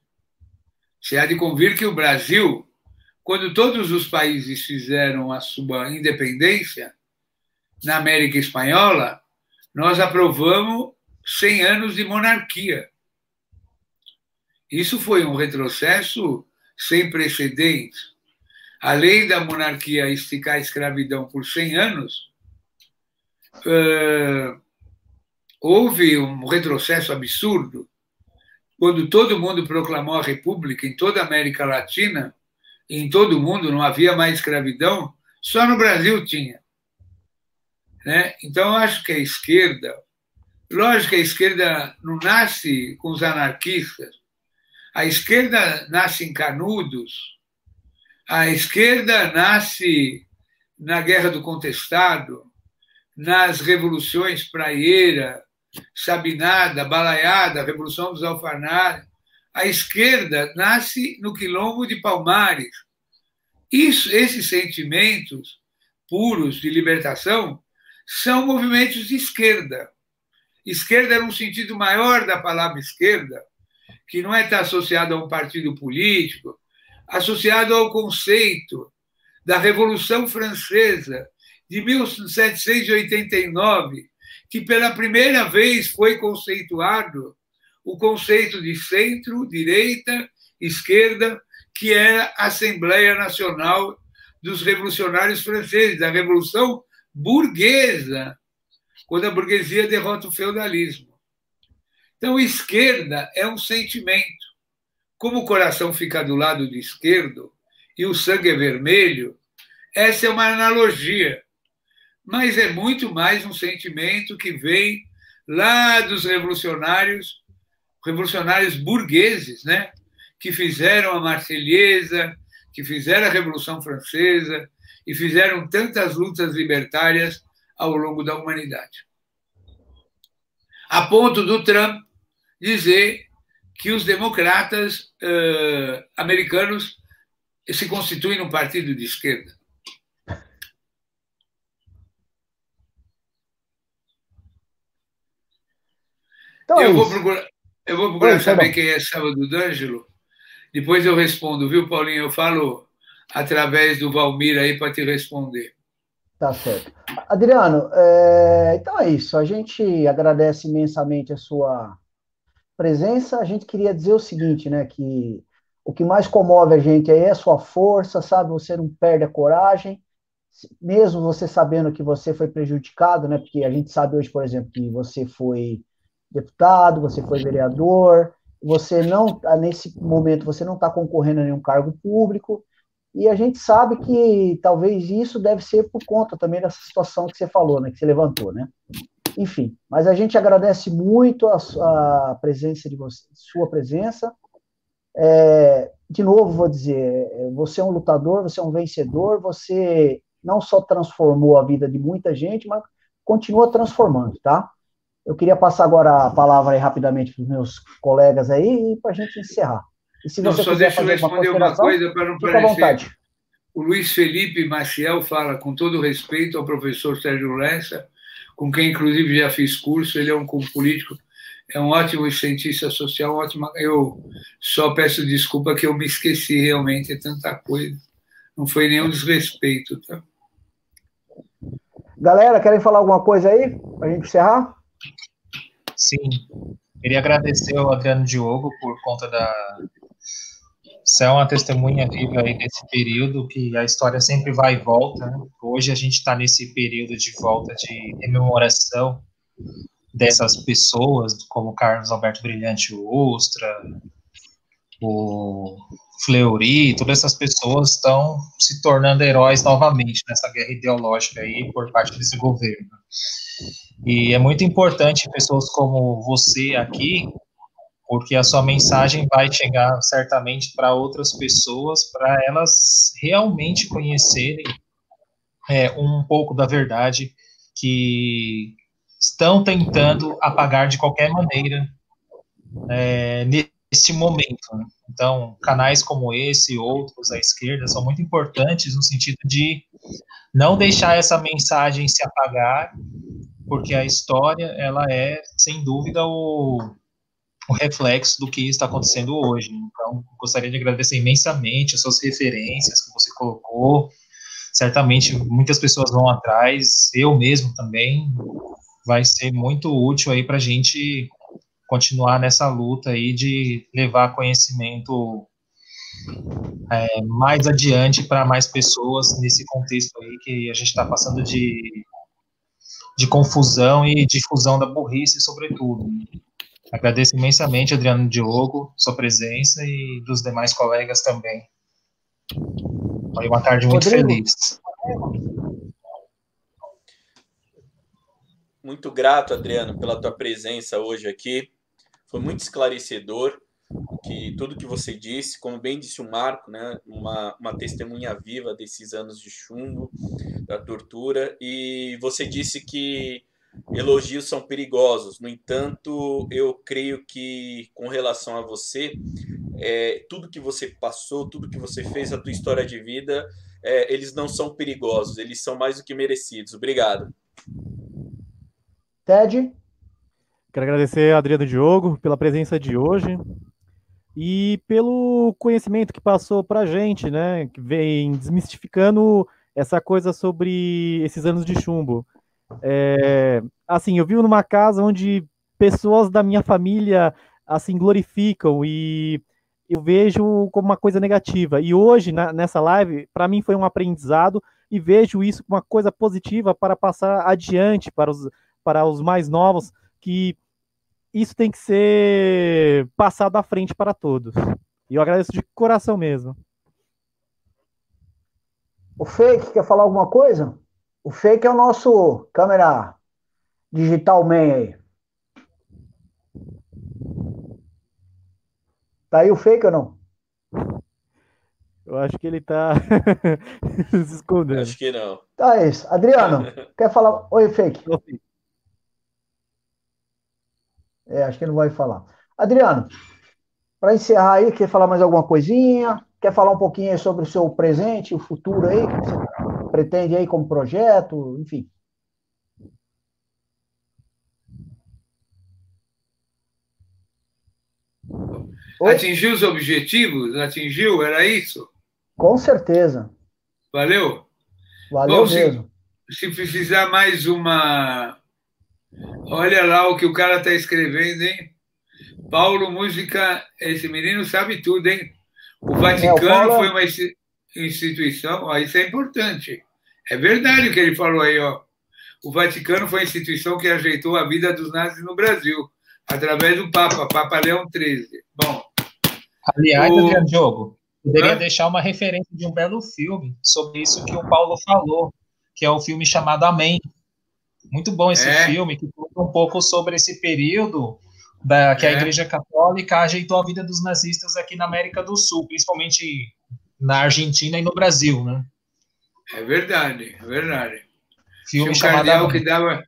Se há de convir que o Brasil, quando todos os países fizeram a sua independência na América Espanhola, nós aprovamos 100 anos de monarquia. Isso foi um retrocesso sem precedentes além da monarquia esticar a escravidão por 100 anos, uh, houve um retrocesso absurdo. Quando todo mundo proclamou a República em toda a América Latina, em todo o mundo não havia mais escravidão, só no Brasil tinha. Né? Então, acho que a esquerda, lógico que a esquerda não nasce com os anarquistas, a esquerda nasce em Canudos, a esquerda nasce na Guerra do Contestado, nas revoluções Praieira, Sabinada, Balaiada, Revolução dos Alfarnares. A esquerda nasce no quilombo de Palmares. Isso, esses sentimentos puros de libertação são movimentos de esquerda. Esquerda é um sentido maior da palavra esquerda, que não é estar associado a um partido político, associado ao conceito da Revolução Francesa de 1789, que pela primeira vez foi conceituado o conceito de centro, direita, esquerda, que era a Assembleia Nacional dos Revolucionários Franceses, da Revolução Burguesa, quando a burguesia derrota o feudalismo. Então, esquerda é um sentimento. Como o coração fica do lado de esquerdo e o sangue é vermelho, essa é uma analogia. Mas é muito mais um sentimento que vem lá dos revolucionários, revolucionários burgueses, né? que fizeram a Marselhesa, que fizeram a Revolução Francesa e fizeram tantas lutas libertárias ao longo da humanidade. A ponto do Trump dizer que os democratas uh, americanos se constituem num partido de esquerda. Então, eu, é vou procurar, eu vou procurar Oi, saber quem é Sábado D'Angelo. Depois eu respondo, viu, Paulinho? Eu falo através do Valmir aí para te responder. Tá certo. Adriano, é... então é isso. A gente agradece imensamente a sua presença, a gente queria dizer o seguinte, né, que o que mais comove a gente aí é a sua força, sabe? Você não perde a coragem, mesmo você sabendo que você foi prejudicado, né? Porque a gente sabe hoje, por exemplo, que você foi deputado, você foi vereador, você não, nesse momento, você não está concorrendo a nenhum cargo público, e a gente sabe que talvez isso deve ser por conta também dessa situação que você falou, né? Que você levantou, né? Enfim, mas a gente agradece muito a, a presença de você, sua presença. É, de novo, vou dizer, é, você é um lutador, você é um vencedor, você não só transformou a vida de muita gente, mas continua transformando, tá? Eu queria passar agora a palavra aí rapidamente para os meus colegas aí e para a gente encerrar. E se você não, só deixa eu responder uma, uma coisa para não parecer. À vontade. O Luiz Felipe Maciel fala, com todo respeito ao professor Sérgio Lessa, com quem inclusive já fiz curso, ele é um político, é um ótimo cientista social, ótimo. Eu só peço desculpa que eu me esqueci realmente, é tanta coisa. Não foi nenhum desrespeito, tá? Galera, querem falar alguma coisa aí para a gente encerrar? Sim, queria agradecer ao Adriano Diogo por conta da. Você é uma testemunha viva aí desse período que a história sempre vai e volta. Né? Hoje a gente está nesse período de volta de rememoração dessas pessoas, como Carlos Alberto Brilhante Ustra, o Fleury, todas essas pessoas estão se tornando heróis novamente nessa guerra ideológica aí por parte desse governo. E é muito importante pessoas como você aqui, porque a sua mensagem vai chegar certamente para outras pessoas, para elas realmente conhecerem é, um pouco da verdade que estão tentando apagar de qualquer maneira é, nesse momento. Então, canais como esse e outros à esquerda são muito importantes no sentido de não deixar essa mensagem se apagar, porque a história ela é sem dúvida o, o reflexo do que está acontecendo hoje. Então, gostaria de agradecer imensamente as suas referências que você colocou. Certamente muitas pessoas vão atrás, eu mesmo também. Vai ser muito útil aí para a gente continuar nessa luta aí de levar conhecimento é, mais adiante para mais pessoas nesse contexto aí que a gente está passando de, de confusão e difusão da burrice, sobretudo. Agradeço imensamente, Adriano Diogo, sua presença e dos demais colegas também. Foi uma tarde muito Rodrigo. feliz. Muito grato, Adriano, pela tua presença hoje aqui. Foi muito esclarecedor que tudo que você disse, como bem disse o Marco, né, uma, uma testemunha viva desses anos de chumbo, da tortura, e você disse que elogios são perigosos. No entanto, eu creio que com relação a você, é, tudo que você passou, tudo que você fez, a tua história de vida, é, eles não são perigosos, eles são mais do que merecidos. Obrigado. Ted? Quero agradecer a Adriano Diogo pela presença de hoje e pelo conhecimento que passou para a gente, né? Que vem desmistificando essa coisa sobre esses anos de chumbo. É, assim, eu vivo numa casa onde pessoas da minha família assim glorificam e eu vejo como uma coisa negativa. E hoje, na, nessa live, para mim foi um aprendizado e vejo isso como uma coisa positiva para passar adiante para os, para os mais novos que isso tem que ser passado à frente para todos. E eu agradeço de coração mesmo. O Fake quer falar alguma coisa? O Fake é o nosso câmera digital man aí. Tá aí o Fake ou não? Eu acho que ele tá se escondendo. Acho que não. Tá isso. Adriano, quer falar? Oi, Fake. Oi. É, acho que ele não vai falar. Adriano, para encerrar aí, quer falar mais alguma coisinha? Quer falar um pouquinho sobre o seu presente, o futuro aí, que você pretende aí como projeto, enfim. Oi? Atingiu os objetivos? Atingiu? Era isso? Com certeza. Valeu? Valeu Bom, mesmo. Se, se precisar mais uma Olha lá o que o cara está escrevendo, hein? Paulo Música, esse menino sabe tudo, hein? O Vaticano é, o Paulo... foi uma instituição, ó, isso é importante. É verdade o que ele falou aí, ó. O Vaticano foi a instituição que ajeitou a vida dos nazis no Brasil, através do Papa, Papa Leão XIII. Bom. Aliás, o... Adriano Diogo, poderia Hã? deixar uma referência de um belo filme sobre isso que o Paulo falou, que é o filme chamado Amém, muito bom esse é. filme, que conta um pouco sobre esse período da, que é. a Igreja Católica ajeitou a vida dos nazistas aqui na América do Sul, principalmente na Argentina e no Brasil, né? É verdade, é verdade. Filme Tinha um chamado... que dava...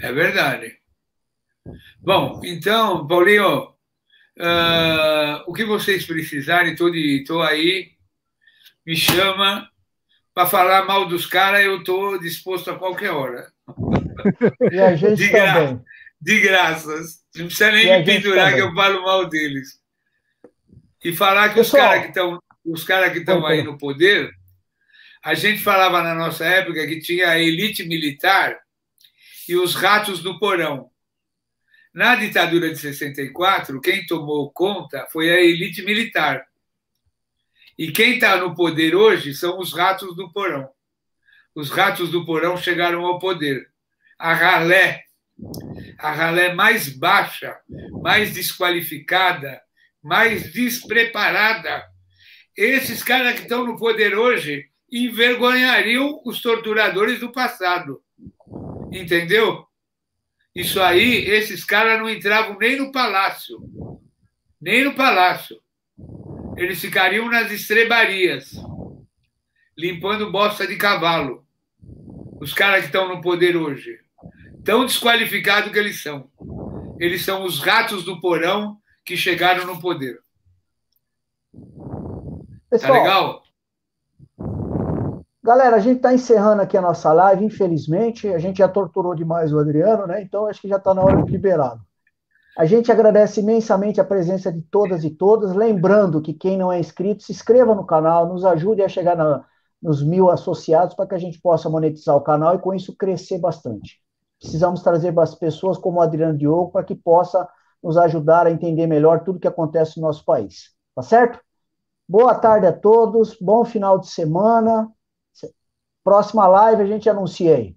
É verdade. Bom, então, Paulinho, uh, o que vocês precisarem, estou aí, me chama para falar mal dos caras, eu estou disposto a qualquer hora. E a gente de também. Gra de graças. Não precisa nem me pendurar também. que eu falo mal deles. E falar que Pessoal, os caras que estão os caras que estão aí no poder, a gente falava na nossa época que tinha a elite militar e os ratos do porão. Na ditadura de 64, quem tomou conta foi a elite militar. E quem está no poder hoje são os ratos do porão. Os ratos do porão chegaram ao poder. A ralé, a ralé mais baixa, mais desqualificada, mais despreparada. Esses caras que estão no poder hoje envergonhariam os torturadores do passado. Entendeu? Isso aí, esses caras não entravam nem no palácio. Nem no palácio. Eles ficariam nas estrebarias, limpando bosta de cavalo. Os caras que estão no poder hoje. Tão desqualificados que eles são. Eles são os ratos do porão que chegaram no poder. Tá Pessoal, tá legal? Galera, a gente está encerrando aqui a nossa live, infelizmente. A gente já torturou demais o Adriano, né? Então acho que já está na hora de liberá-lo. A gente agradece imensamente a presença de todas e todas. Lembrando que quem não é inscrito, se inscreva no canal, nos ajude a chegar na, nos mil associados para que a gente possa monetizar o canal e com isso crescer bastante. Precisamos trazer pessoas como o Adriano Diogo para que possa nos ajudar a entender melhor tudo que acontece no nosso país. Tá certo? Boa tarde a todos, bom final de semana. Próxima live a gente anuncia aí.